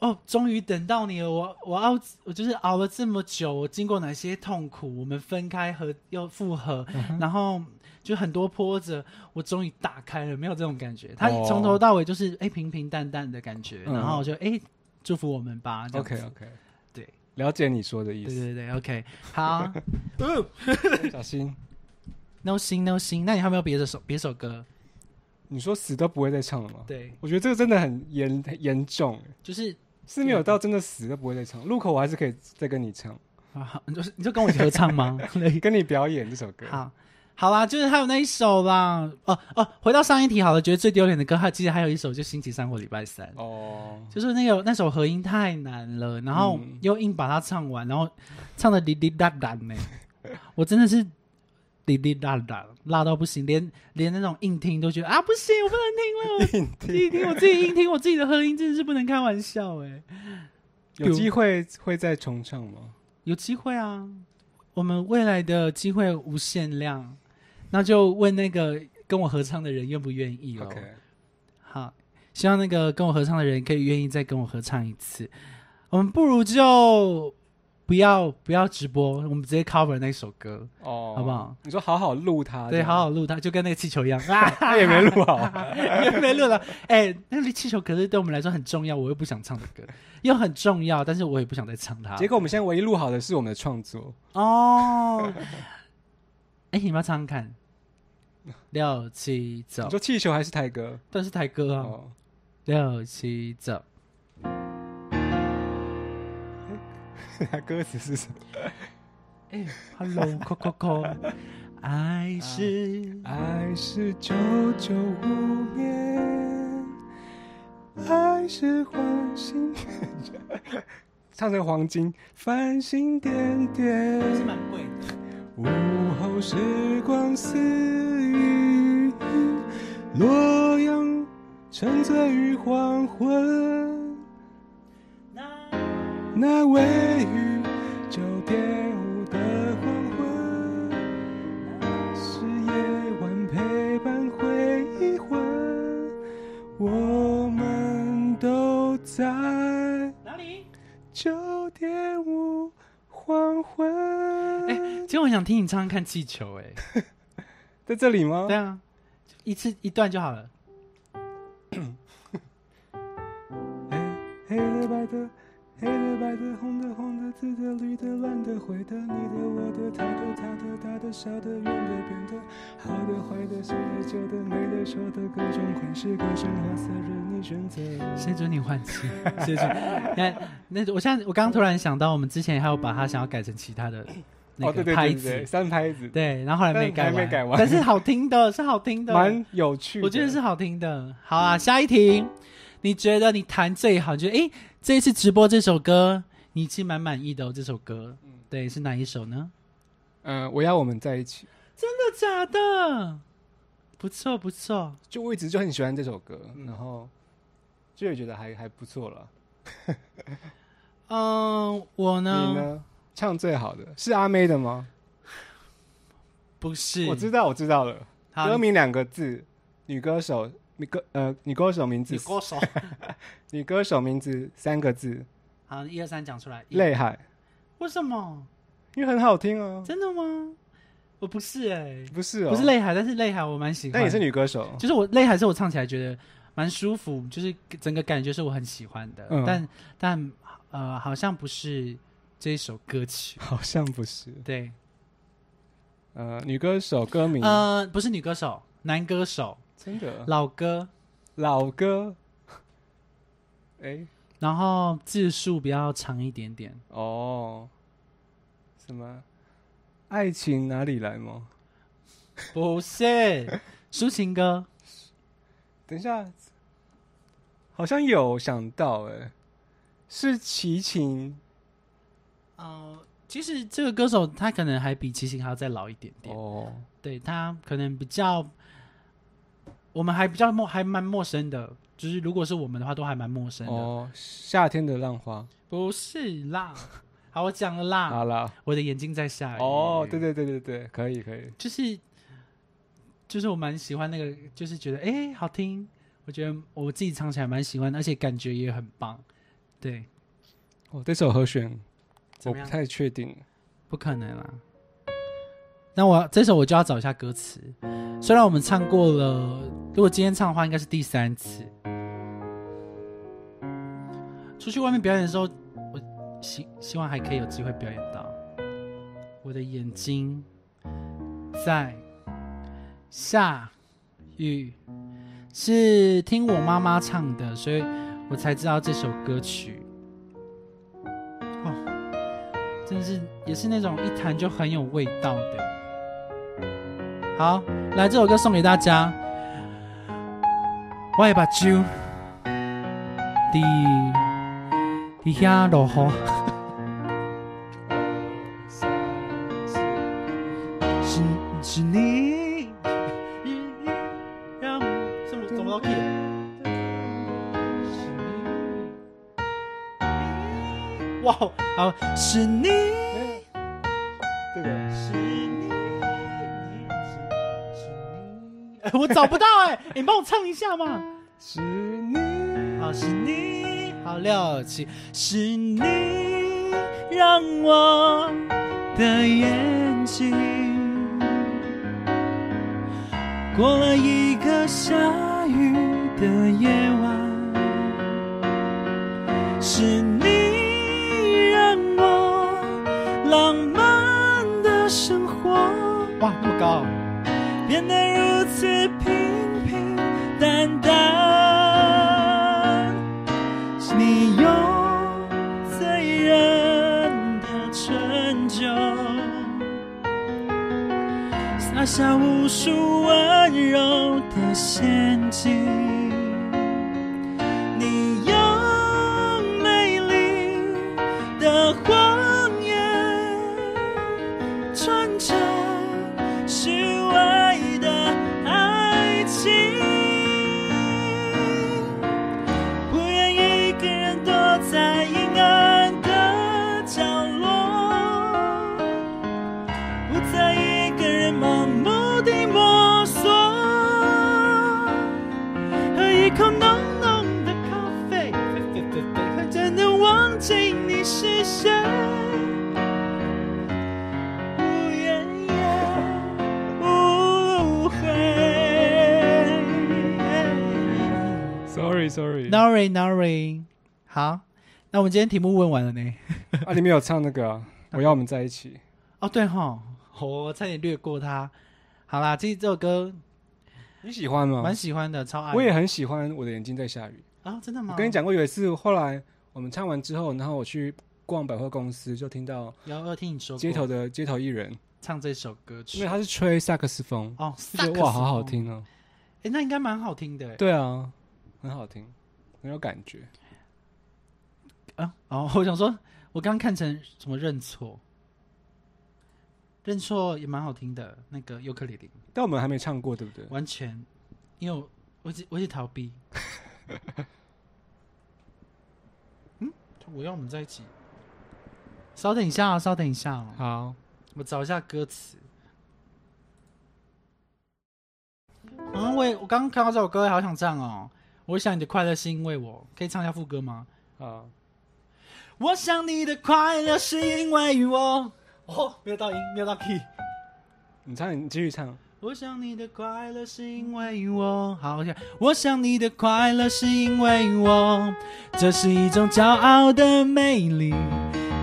哦，终于等到你了！我我熬，我就是熬了这么久，我经过哪些痛苦？我们分开和又复合，嗯然后就很多波折，我终于打开了，没有这种感觉。他哦从头到尾就是哎、平平淡淡的感觉，嗯然后就哎、祝福我们吧。这样子 OK OK，对，了解你说的意对思。对对，OK，好 [LAUGHS] [LAUGHS] 小心，，No 心 No 心，那你还有没有别的首别首歌？你说死都不会再唱了吗？对，我觉得这个真的很严很严重，就是是没有到真的死都不会再唱。路口我还是可以再跟你唱，啊，你就是你就跟我一起合唱吗？[LAUGHS] 跟你表演这首歌。好，好啦，就是还有那一首啦。哦哦，回到上一题好了，觉得最丢脸的歌，还其实还有一首就星期三或礼拜三，哦，就是那个那首和音太难了，然后嗯。又硬把它唱完，然后唱的滴滴答答呢，[LAUGHS] 我真的是滴滴答答辣到不行，连连那种硬听都觉得啊不行，我不能听了，我自己听。我自己硬听我自己的和音真的是不能开玩笑哎，有。机会会再重唱吗？有机会啊，我们未来的机会无限量，那就问那个跟我合唱的人愿不愿意哦。OK，好，希望那个跟我合唱的人可以愿意再跟我合唱一次。我们不如就不要不要直播，我们直接 cover 那首歌，哦，好不好？你说好好录它，对，好好录它，就跟那个气球一样啊，[LAUGHS] 他也没录好。[LAUGHS] 也没录了。哎、那个气球可是对我们来说很重要，我又不想唱的歌，又很重要，但是我也不想再唱它。结果我们现在唯一录好的是我们的创作，哦，哎、你们要唱唱看，[LAUGHS] 六七走你，说气球还是台歌？但是台歌啊，哦，六七走。[LAUGHS] 歌词是什么？[LAUGHS] 哎，Hello Coco，爱是爱是久久无眠，爱是黄金，唱成黄金，繁星点点。是蛮贵的。午后时光似雨，洛阳沉醉于黄昏。那那位于九点五的黄昏，是夜晚陪伴回魂，我们都在哪里？九点五黄昏。实我想听你唱唱看气球、哎，[LAUGHS] 在这里吗对？啊，一次一段就好了。[COUGHS] 黑黑的白的，黑的白的，红的黄的，紫的绿的，蓝的灰的，你的我的，他的他的，大的小的，圆的扁的，好的坏的，新的旧的，美的丑的，各种款式，各种花色，任你选择。谁准你换气？谁准？那 [LAUGHS] 那我现在我刚刚突然想到，我们之前还有把它想要改成其他的那哦，对个拍对对对对，子，三拍子，对，然后后来没改完，没改完但是好听的，是好听的，蛮有趣的。我觉得是好听的。好啊，下一题，你觉得你弹最好？你觉得诶，这一次直播这首歌，你其实蛮满意的哦。这首歌，对，是哪一首呢？嗯，我要我们在一起。真的假的？不错不错，就我一直就很喜欢这首歌，然后就也觉得还还不错了。[LAUGHS] 嗯，我呢？你呢？唱最好的是阿妹的吗？不是，我知道，我知道了。歌名两个字，女歌手，女歌呃，女歌手名字女，歌手。[LAUGHS] 女歌手名字三个字，好，一二三讲出来。一泪海，为什么？因为很好听啊。真的吗？我不是哎、不是哦，不是，泪海，但是泪海我蛮喜欢。但也是，女歌手。就是我泪海是我唱起来觉得蛮舒服，就是整个感觉是我很喜欢的。嗯但但呃，好像不是这一首歌曲。[LAUGHS] 好像不是，对，呃，女歌手歌名，呃，不是女歌手，男歌手，真的？老歌，老歌。哎，然后字数比较长一点点。哦，什么？爱情哪里来吗？不是抒情歌，等一下，好像有想到哎、是齐秦呃，其实这个歌手他可能还比齐秦还要再老一点点，哦，对他可能比较，我们还比较陌还蛮陌生的，就是如果是我们的话，都还蛮陌生的。哦，夏天的浪花，不是啦，[LAUGHS] 好，我讲了啦，好啦，我的眼睛在下雨。哦，对对对对对，可以可以，就是就是我蛮喜欢那个，就是觉得哎、诶好听，我觉得我自己唱起来蛮喜欢，而且感觉也很棒。对，哦，这首和弦？我不太确定，不可能啦。那我这首我就要找一下歌词。虽然我们唱过了，如果今天唱的话，应该是第三次。出去外面表演的时候，我希希望还可以有机会表演到。我的眼睛在下雨，是听我妈妈唱的，所以我才知道这首歌曲。真的是也是那种一弹就很有味道的。好，来这首歌送给大家。我会把酒滴滴下落雨，[LAUGHS] 是是你让怎么怎么到 key 了？是你哇，好，是你。我找不到哎、[LAUGHS] 你帮我唱一下嘛。是你，好，是你，好六七，是你让我的眼睛过了一个下雨的夜晚，是你让我浪漫的生活，哇，那么高，变得如此平平淡淡。是你用醉人的醇酒，撒下无数温柔的陷阱。好，那我们今天题目问完了呢。[LAUGHS] 啊，你没有唱那个啊，[LAUGHS] 我要我们在一起，哦，对哈，我差点略过它。好啦，这这首歌你喜欢吗蛮？喜欢的，超爱。我也很喜欢，我的眼睛在下雨。啊、真的吗？我跟你，讲过，有一次后来我们唱完之后，然后我去逛百货公司，就听到要要听你说街头的街头艺人，唱这首歌曲因为他是吹萨克斯风，哦，就觉得哇，好好。听哦。哎，那应该蛮好听的。对啊，很好听，很有感觉。啊，哦，我想说，我刚刚看成什么认错，认错也蛮好听的，那个尤克里里，但我们还没唱过，对不对？完全，因为我我我只逃避。[LAUGHS] 嗯，我要我们在一起。稍等一下哦，稍等一下哦，好，我找一下歌词。啊，我也我刚刚看到这首歌，好想唱哦。我想你的快乐是因为我，可以唱一下副歌吗？好，我想你的快乐是因为我。哦，没有到音，没有到 key。你唱，你继续唱。我想你的快乐是因为我。好，OK。我想你的快乐是因为我，这是一种骄傲的魅力。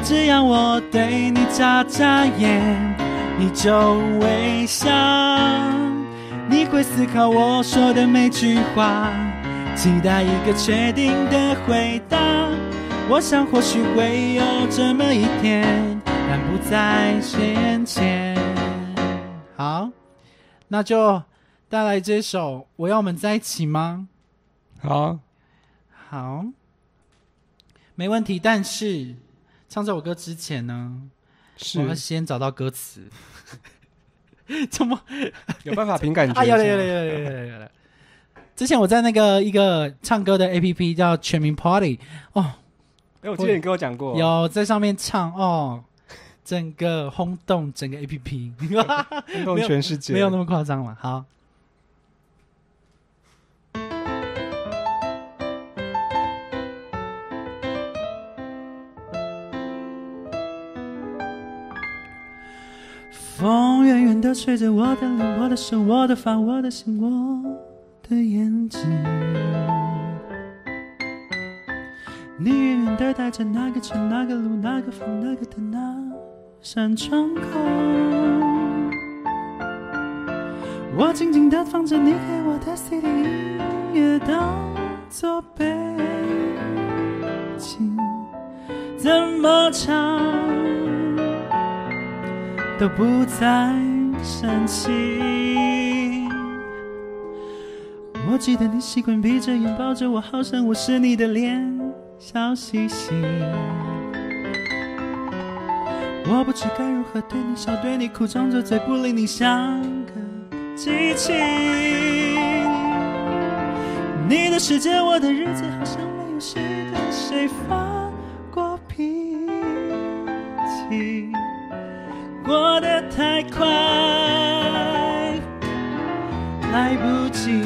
只要我对你眨眨眼，你就微笑。你会思考我说的每句话，期待一个确定的回答。我想或许会有这么一天，但不在先前。好，那就带来这首《我要我们在一起》吗？好，好，没问题。但是唱这首歌之前呢，是我要先找到歌词。[LAUGHS] 怎么？有办法凭感觉。[LAUGHS] 啊，有了有了有了有了有了。之前我在那个一个唱歌的 A P P 叫全民 Party 哦，哎，我记得你跟我讲过，有在上面唱哦，整个轰动整个 A P P，轰动全世界，没有那么夸张了。好。风远远的吹着我的脸，我的手，我的发，我的心，我的眼睛。你远远的带着那个城，那个路，那个风，那个灯，那扇窗口。我静静地放着你给我的 CD 音乐当作背景，怎么唱？都不再煽情。我记得你习惯闭着眼抱着我，好像我是你的脸，笑嘻嘻。我不知该如何对你笑，对你哭，张着嘴不理你，像个机器。你的世界，我的日子，好像没有谁跟谁发过脾气。过得太快，来不及。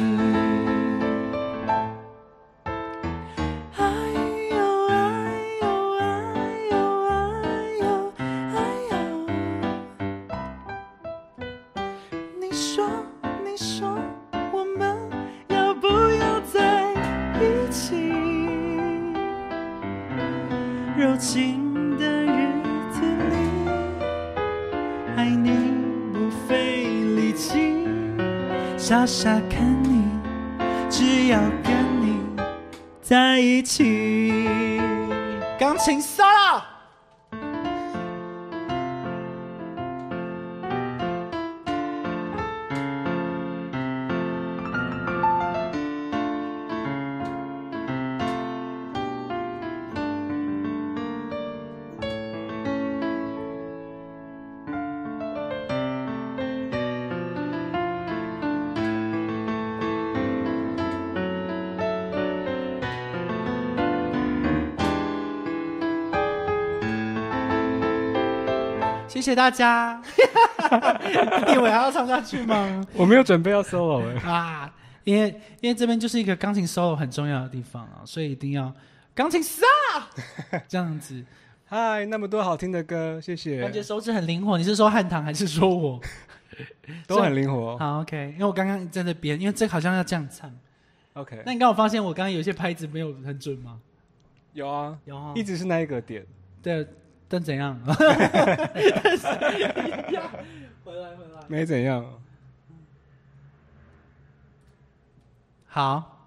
爱你不费力气傻傻看你，只要跟你在一起。钢琴 solo。谢谢大家。[LAUGHS] 你以为还要唱下去吗？我没有准备要 solo 哎。啊，因为因为这边就是一个钢琴 solo 很重要的地方啊，所以一定要钢琴 solo [LAUGHS] 这样子。嗨，那么多好听的歌，谢谢。感觉手指很灵活。你是说汉唐还是说我？[LAUGHS] 都很灵活。好，OK。因为我刚刚在那边，因为这好像要这样唱。OK。那你刚我发现我刚刚有些拍子没有很准吗？有啊，有，一直是那一个点。对。但怎样？回来回来，没怎样。好，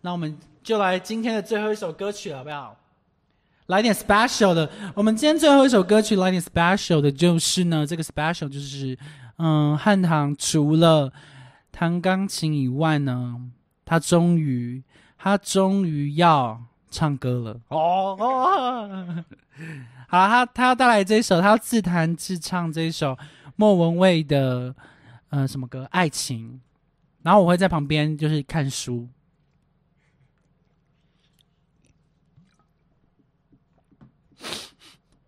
那我们就来今天的最后一首歌曲，好不好？来点 special 的。我们今天最后一首歌曲来点 special 的，就是呢，这个 special 就是，嗯，汉唐除了弹钢琴以外呢，他终于，他终于要唱歌了。哦哦。[LAUGHS] 好，他他要带来这一首，他要自弹自唱这一首莫文蔚的呃什么歌《爱情》，然后我会在旁边就是看书。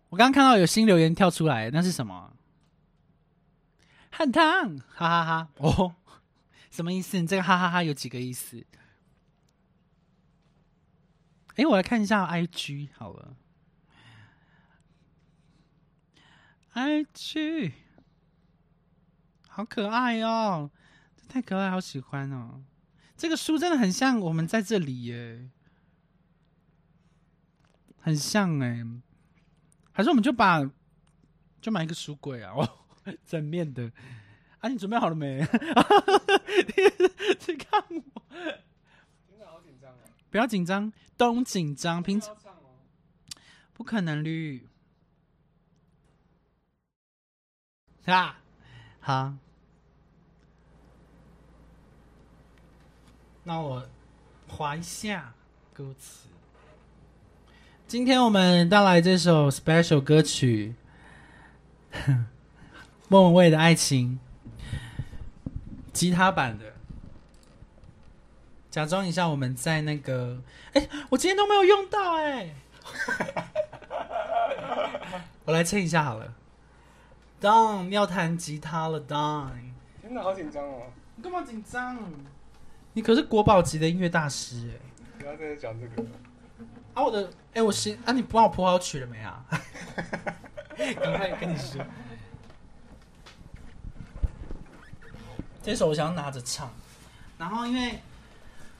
我刚刚看到有新留言跳出来，那是什么？汉汤，哈哈哈！哦，什么意思？你这个哈哈哈有几个意思？哎，我来看一下 IG 好了。，IG，好可爱哦！太可爱，好喜欢哦！这个书真的很像我们在这里耶，很像哎。还是我们就把就买一个书柜啊，哦，整面的。啊，你准备好了没？[LAUGHS] 你看我，真的好紧张啊！不要紧张，都紧张。平常不可能绿。啊，好，那我划一下歌词。今天我们带来这首 special 歌曲，莫文蔚的爱情，吉他版的。假装一下，我们在那个……哎，我今天都没有用到哎。[LAUGHS] 我来称一下好了。当要弹吉他了，当。真的好紧张哦！你干嘛紧张？你可是国宝级的音乐大师哎！不要再讲这个。啊，我的哎，我先啊，你帮我谱好曲了没啊？[LAUGHS] 赶快跟你说。这首我想拿着唱，然后因为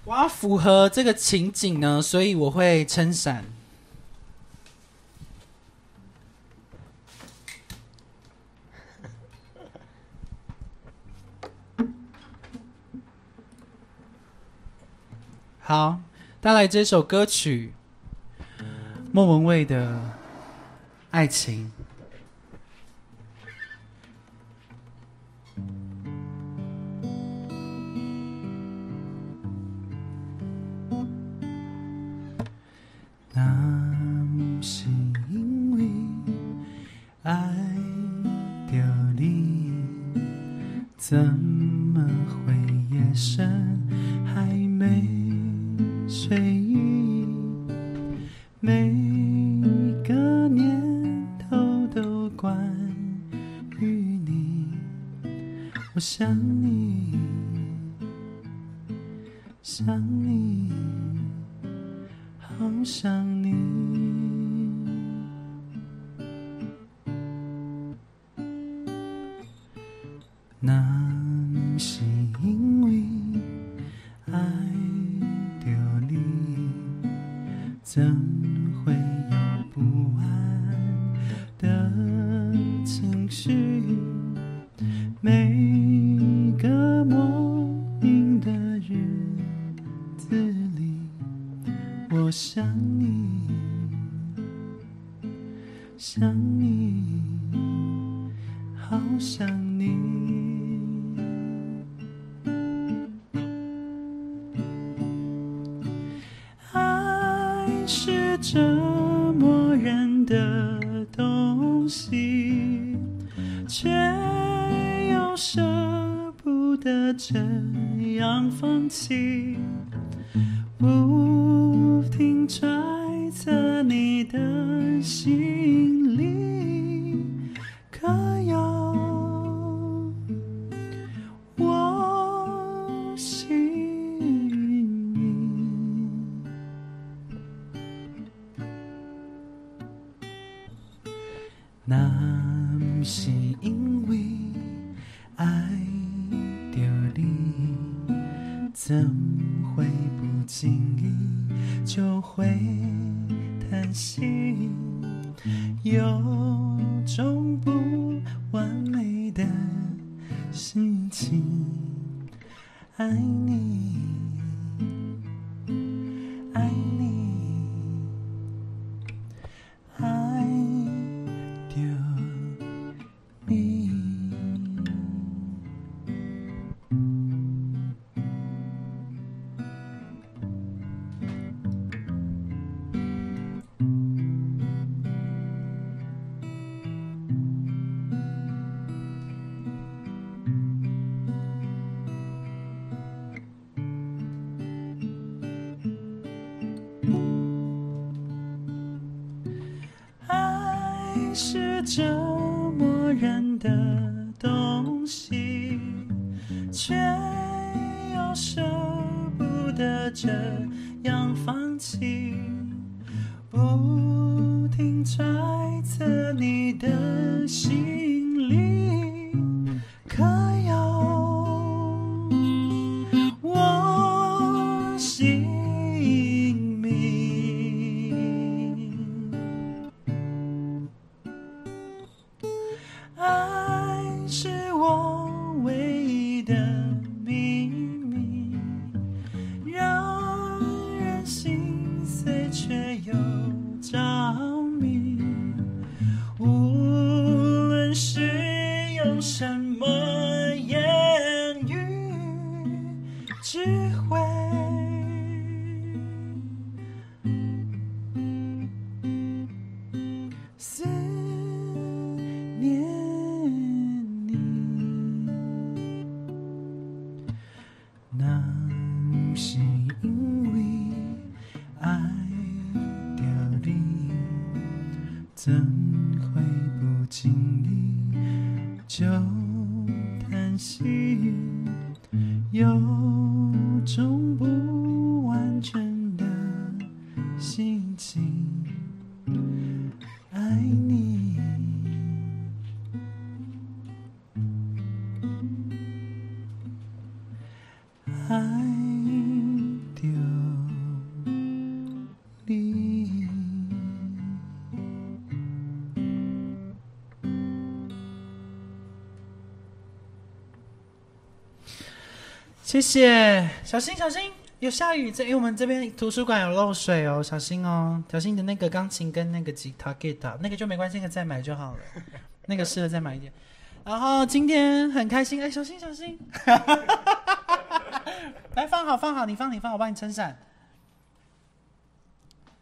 我要符合这个情景呢，所以我会撑伞。[LAUGHS] 好，带来这首歌曲，莫文蔚的《爱情》。那是因为爱丢你怎么会夜深？还没睡意？每个念头都关于你，我想这。谢谢，小心小心，有下雨，这因为我们这边图书馆有漏水哦，小心哦，小心你的那个钢琴跟那个吉他 guitar 那个就没关系，那个再买就好了，那个试了再买一点。然后今天很开心，哎，小心小心，[LAUGHS] 来放好放好，你放你放，我帮你撑伞。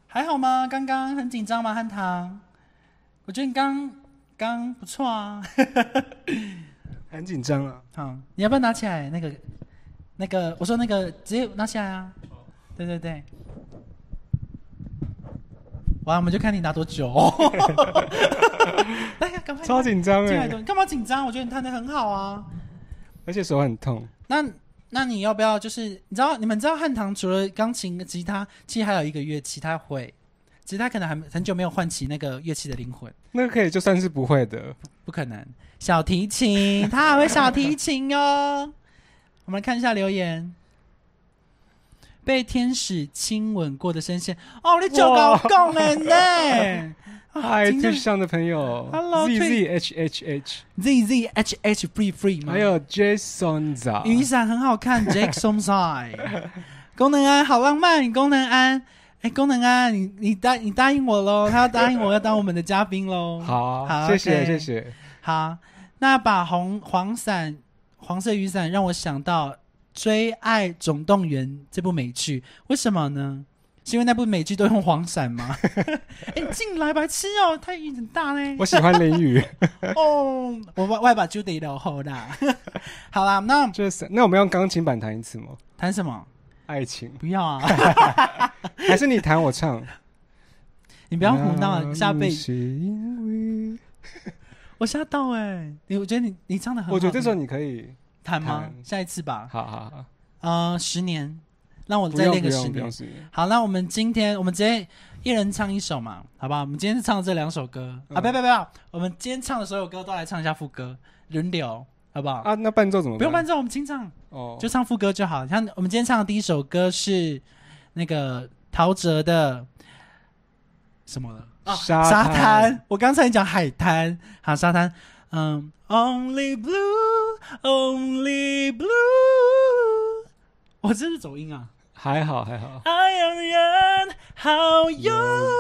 还好吗？刚刚很紧张吗？汉唐，我觉得你刚刚不错啊。[LAUGHS] 很紧张啊。好，你要不要拿起来？那个，那个，我说那个，直接拿起来啊！对对对。完，我们就看你拿多久。[LAUGHS] 来，赶快。超紧张哎！干嘛紧张？我觉得你弹的很好啊。而且手很痛。那那你要不要就是你知道你们知道汉唐除了钢琴、吉他，其实还有一个乐器他会，其实他可能还很久没有唤起那个乐器的灵魂。那个可以就算是不会的，不可能。小提琴，他还会小提琴哟。我们来看一下留言。被天使亲吻过的声线，哦，你就搞共人呢？嗨，今天最上的朋友，Hello，Z Z H H H，Z Z H H Free Free 吗？还有 Jason 咋？雨伞很好看 m s i 功能安好浪漫，功能安，哎，功能安，你你答你答应我喽，他要答应我要当我们的嘉宾喽。好，好谢谢谢谢。好，那把红黄伞、黄色雨伞让我想到《追爱总动员》这部美剧，为什么呢？是因为那部美剧都用黄伞吗？[LAUGHS] 哎、你进来白痴哦，太雨很大呢。我喜欢淋雨，[LAUGHS] 哦，我外外把 Judy 留后啦。[LAUGHS] 好啦，那就是那我们用钢琴版弹一次吗？弹什么？爱情，不要啊！还是你弹我唱？你不要胡闹，下辈子是因为我吓到哎、你我觉得你你唱的很好，我觉得这首你可以，弹吗？下一次吧。好好好，呃，十年，让我再练个十年。好，那我们今天我们直接一人唱一首嘛，好不好？我们今天是唱这两首歌、啊，嗯不要不要不要，我们今天唱的所有歌都来唱一下副歌，轮流，好不好？啊，那伴奏怎么？不用伴奏，我们清唱，哦，就唱副歌就好。像我们今天唱的第一首歌是那个陶喆的什么了？啊沙沙滩，我刚才讲海滩，好沙滩，嗯，Only Blue，Only Blue，我这是走音啊。还好还好。爱让人好忧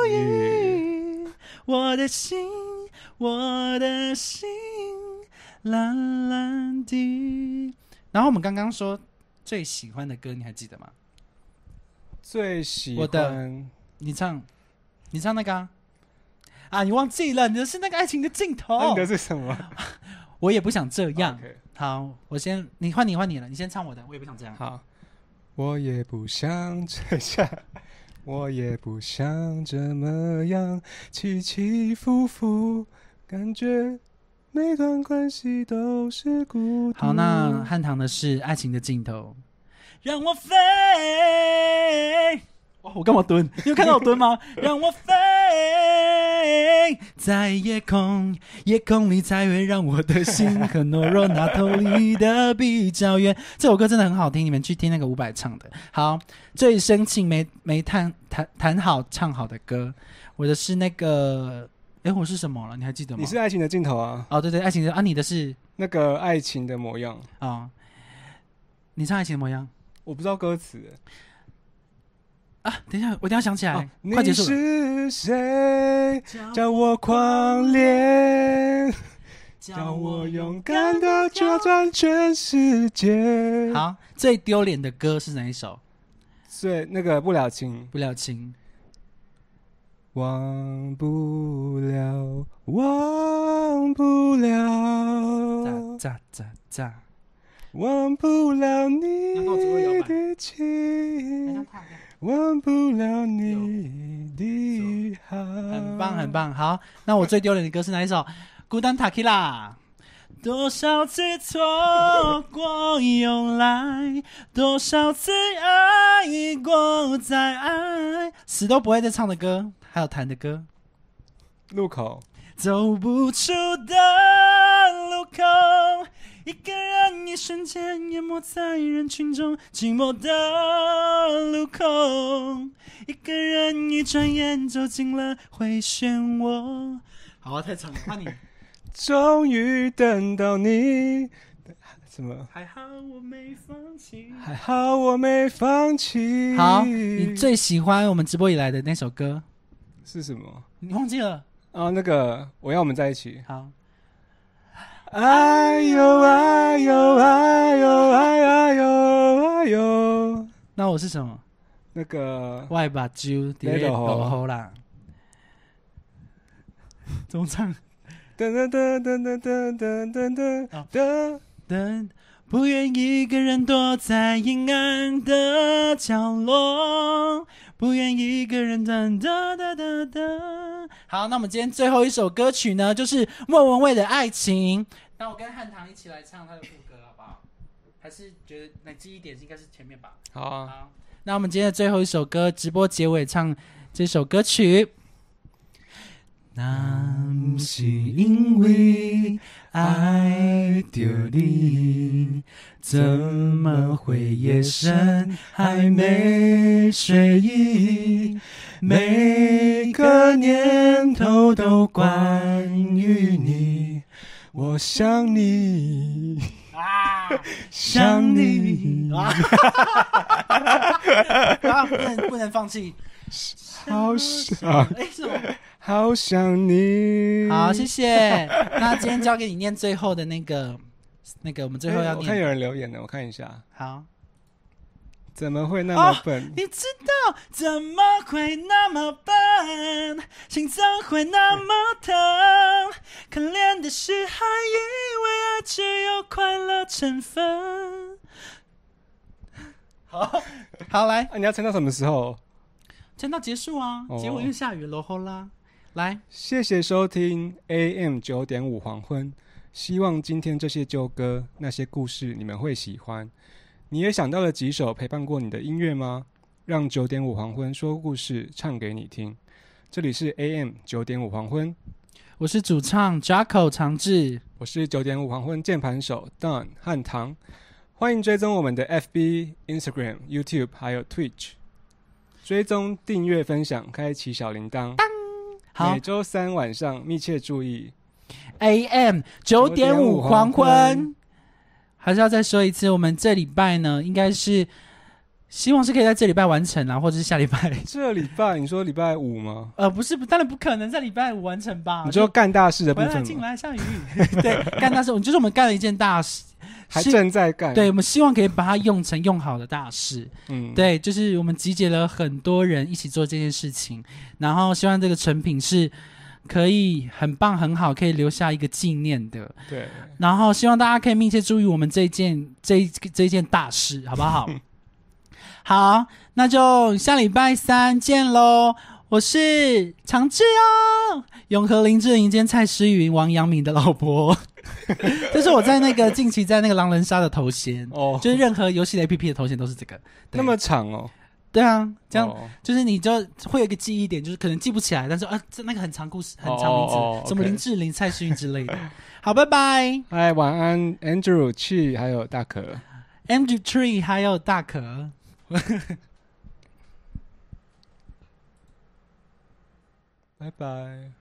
郁，我的心，我的心，蓝蓝的。然后我们刚刚说最喜欢的歌，你还记得吗？最喜我的欢你唱，你唱那个啊？啊，你忘记了，你的是那个爱情的尽头。那你的是什么？[LAUGHS] 我也不想这样。好，我先，你换你换你了，你先唱我的，我也不想这样。好，我也不想这样，[LAUGHS] 我也不想这么样起起伏伏，感觉每段关系都是孤独。好，那汉唐的是《爱情的尽头》，让我飞。哇，我干嘛蹲？你有看到我蹲吗？[LAUGHS] 让我飞在夜空，夜空里才会让我的心和懦弱那头离得比较远。这首歌真的很好听，你们去听那个伍佰唱的。好，最深情没没弹弹弹好唱好的歌，我的是那个，哎，我是什么了？你还记得吗？你是爱情的尽头啊，哦，对对，爱情的啊，你的是那个爱情的模样，啊、你唱爱情的模样我不知道歌词。啊！等一下，我一定要想起来，哦快结束了。你是谁？叫我狂恋，叫我勇敢的挑战全世界。，好，最丢脸的歌是哪一首？所以那个不了情，不了情。忘不了，忘不了，咋咋咋咋！忘不了你的情，忘不了你的好很棒，很。棒。好，那我最丢脸的歌是哪一首？孤单塔 q 拉。多少次错过又来，多少次爱过再爱，死都不会再唱的歌，还有弹的歌。路口，走不出的路口，一个人一瞬间淹没在人群中，寂寞的路口，一个人一转眼走进了回旋涡。好啊，太长了，换你。终于等到你。什么？还好我没放弃。还好我没放弃。好，你最喜欢我们直播以来的那首歌，是什么？你忘记了？啊，那个我要我们在一起。好，哎呦哎呦哎呦哎哎呦哎呦，那我是什么？那个外把酒叠那种落好啦。[LAUGHS] 怎么唱？噔噔噔噔噔噔噔噔噔啊噔。等，不愿一个人躲在阴暗的角落，不愿一个人等哒哒哒哒。好，那我们今天最后一首歌曲呢，就是莫文蔚的《爱情》。那我跟汉唐一起来唱他的副歌，好不好？还是觉得那记忆点应该是前面吧？好啊，好，那我们今天的最后一首歌，直播结尾唱这首歌曲。那不是因为爱着你，怎么会夜深还没睡意？每个念头都关于你，我想你，啊，想你 [LAUGHS] 啊！啊，不能不能放弃。好想，哎，什么？好想你。好，谢谢。那今天交给你念最后的那个，那个我们最后要我看有人留言了，我看一下，好，怎么会那么笨？你知道怎么会那么笨，心脏会那么疼？可怜的是还以为爱只有快乐成分。好，好来，啊，你要撑到什么时候？撑到结束啊！哦结尾又下雨了，吼啦。来，谢谢收听 AM 九点五黄昏，希望今天这些旧歌、那些故事你们会喜欢。你也想到了几首陪伴过你的音乐吗？让九点五黄昏说故事，唱给你听。这里是 AM 九点五黄昏，我是主唱 Jacko 长志。我是九点五黄昏键盘手 Don 汉唐，欢迎追踪我们的 FB、Instagram、YouTube 还有 Twitch，追踪、订阅、分享，开启小铃铛。好每周三晚上密切注意。AM 九点五9.5黄黄昏昏，还是要再说一次，我们这礼拜呢，应该是希望是可以在这礼拜完成啊，或者是下礼拜。[LAUGHS] [LAUGHS] 这礼拜你说礼拜五吗？呃，不是，当然不可能在礼拜五完成吧？你说干大事的部回来分吗？进来下雨，[LAUGHS] 对，干大事，就是我们干了一件大事，[LAUGHS] 还是正在干。对，我们希望可以把它用成用好的大事。嗯，对，就是我们集结了很多人一起做这件事情，然后希望这个成品是可以很棒、很好，可以留下一个纪念的。对，然后希望大家可以密切注意我们这一件这这一件大事，好不好？[LAUGHS] 好，那就下礼拜三见喽。我是长治哦，永和林志玲兼蔡诗芸、王阳明的老婆，[LAUGHS] 这是我在那个近期在那个狼人杀的头衔，哦，就是任何游戏的 APP 的头衔都是这个。那么长哦，对啊，这样哦就是你就会有一个记忆点，就是可能记不起来，但是啊，这那个很长故事，很长名字，什么林志玲、蔡诗芸之类的。好，拜拜哎，晚安，Andrew、去还有大可。，Andrew Tree 还有大可。[LAUGHS] 拜拜。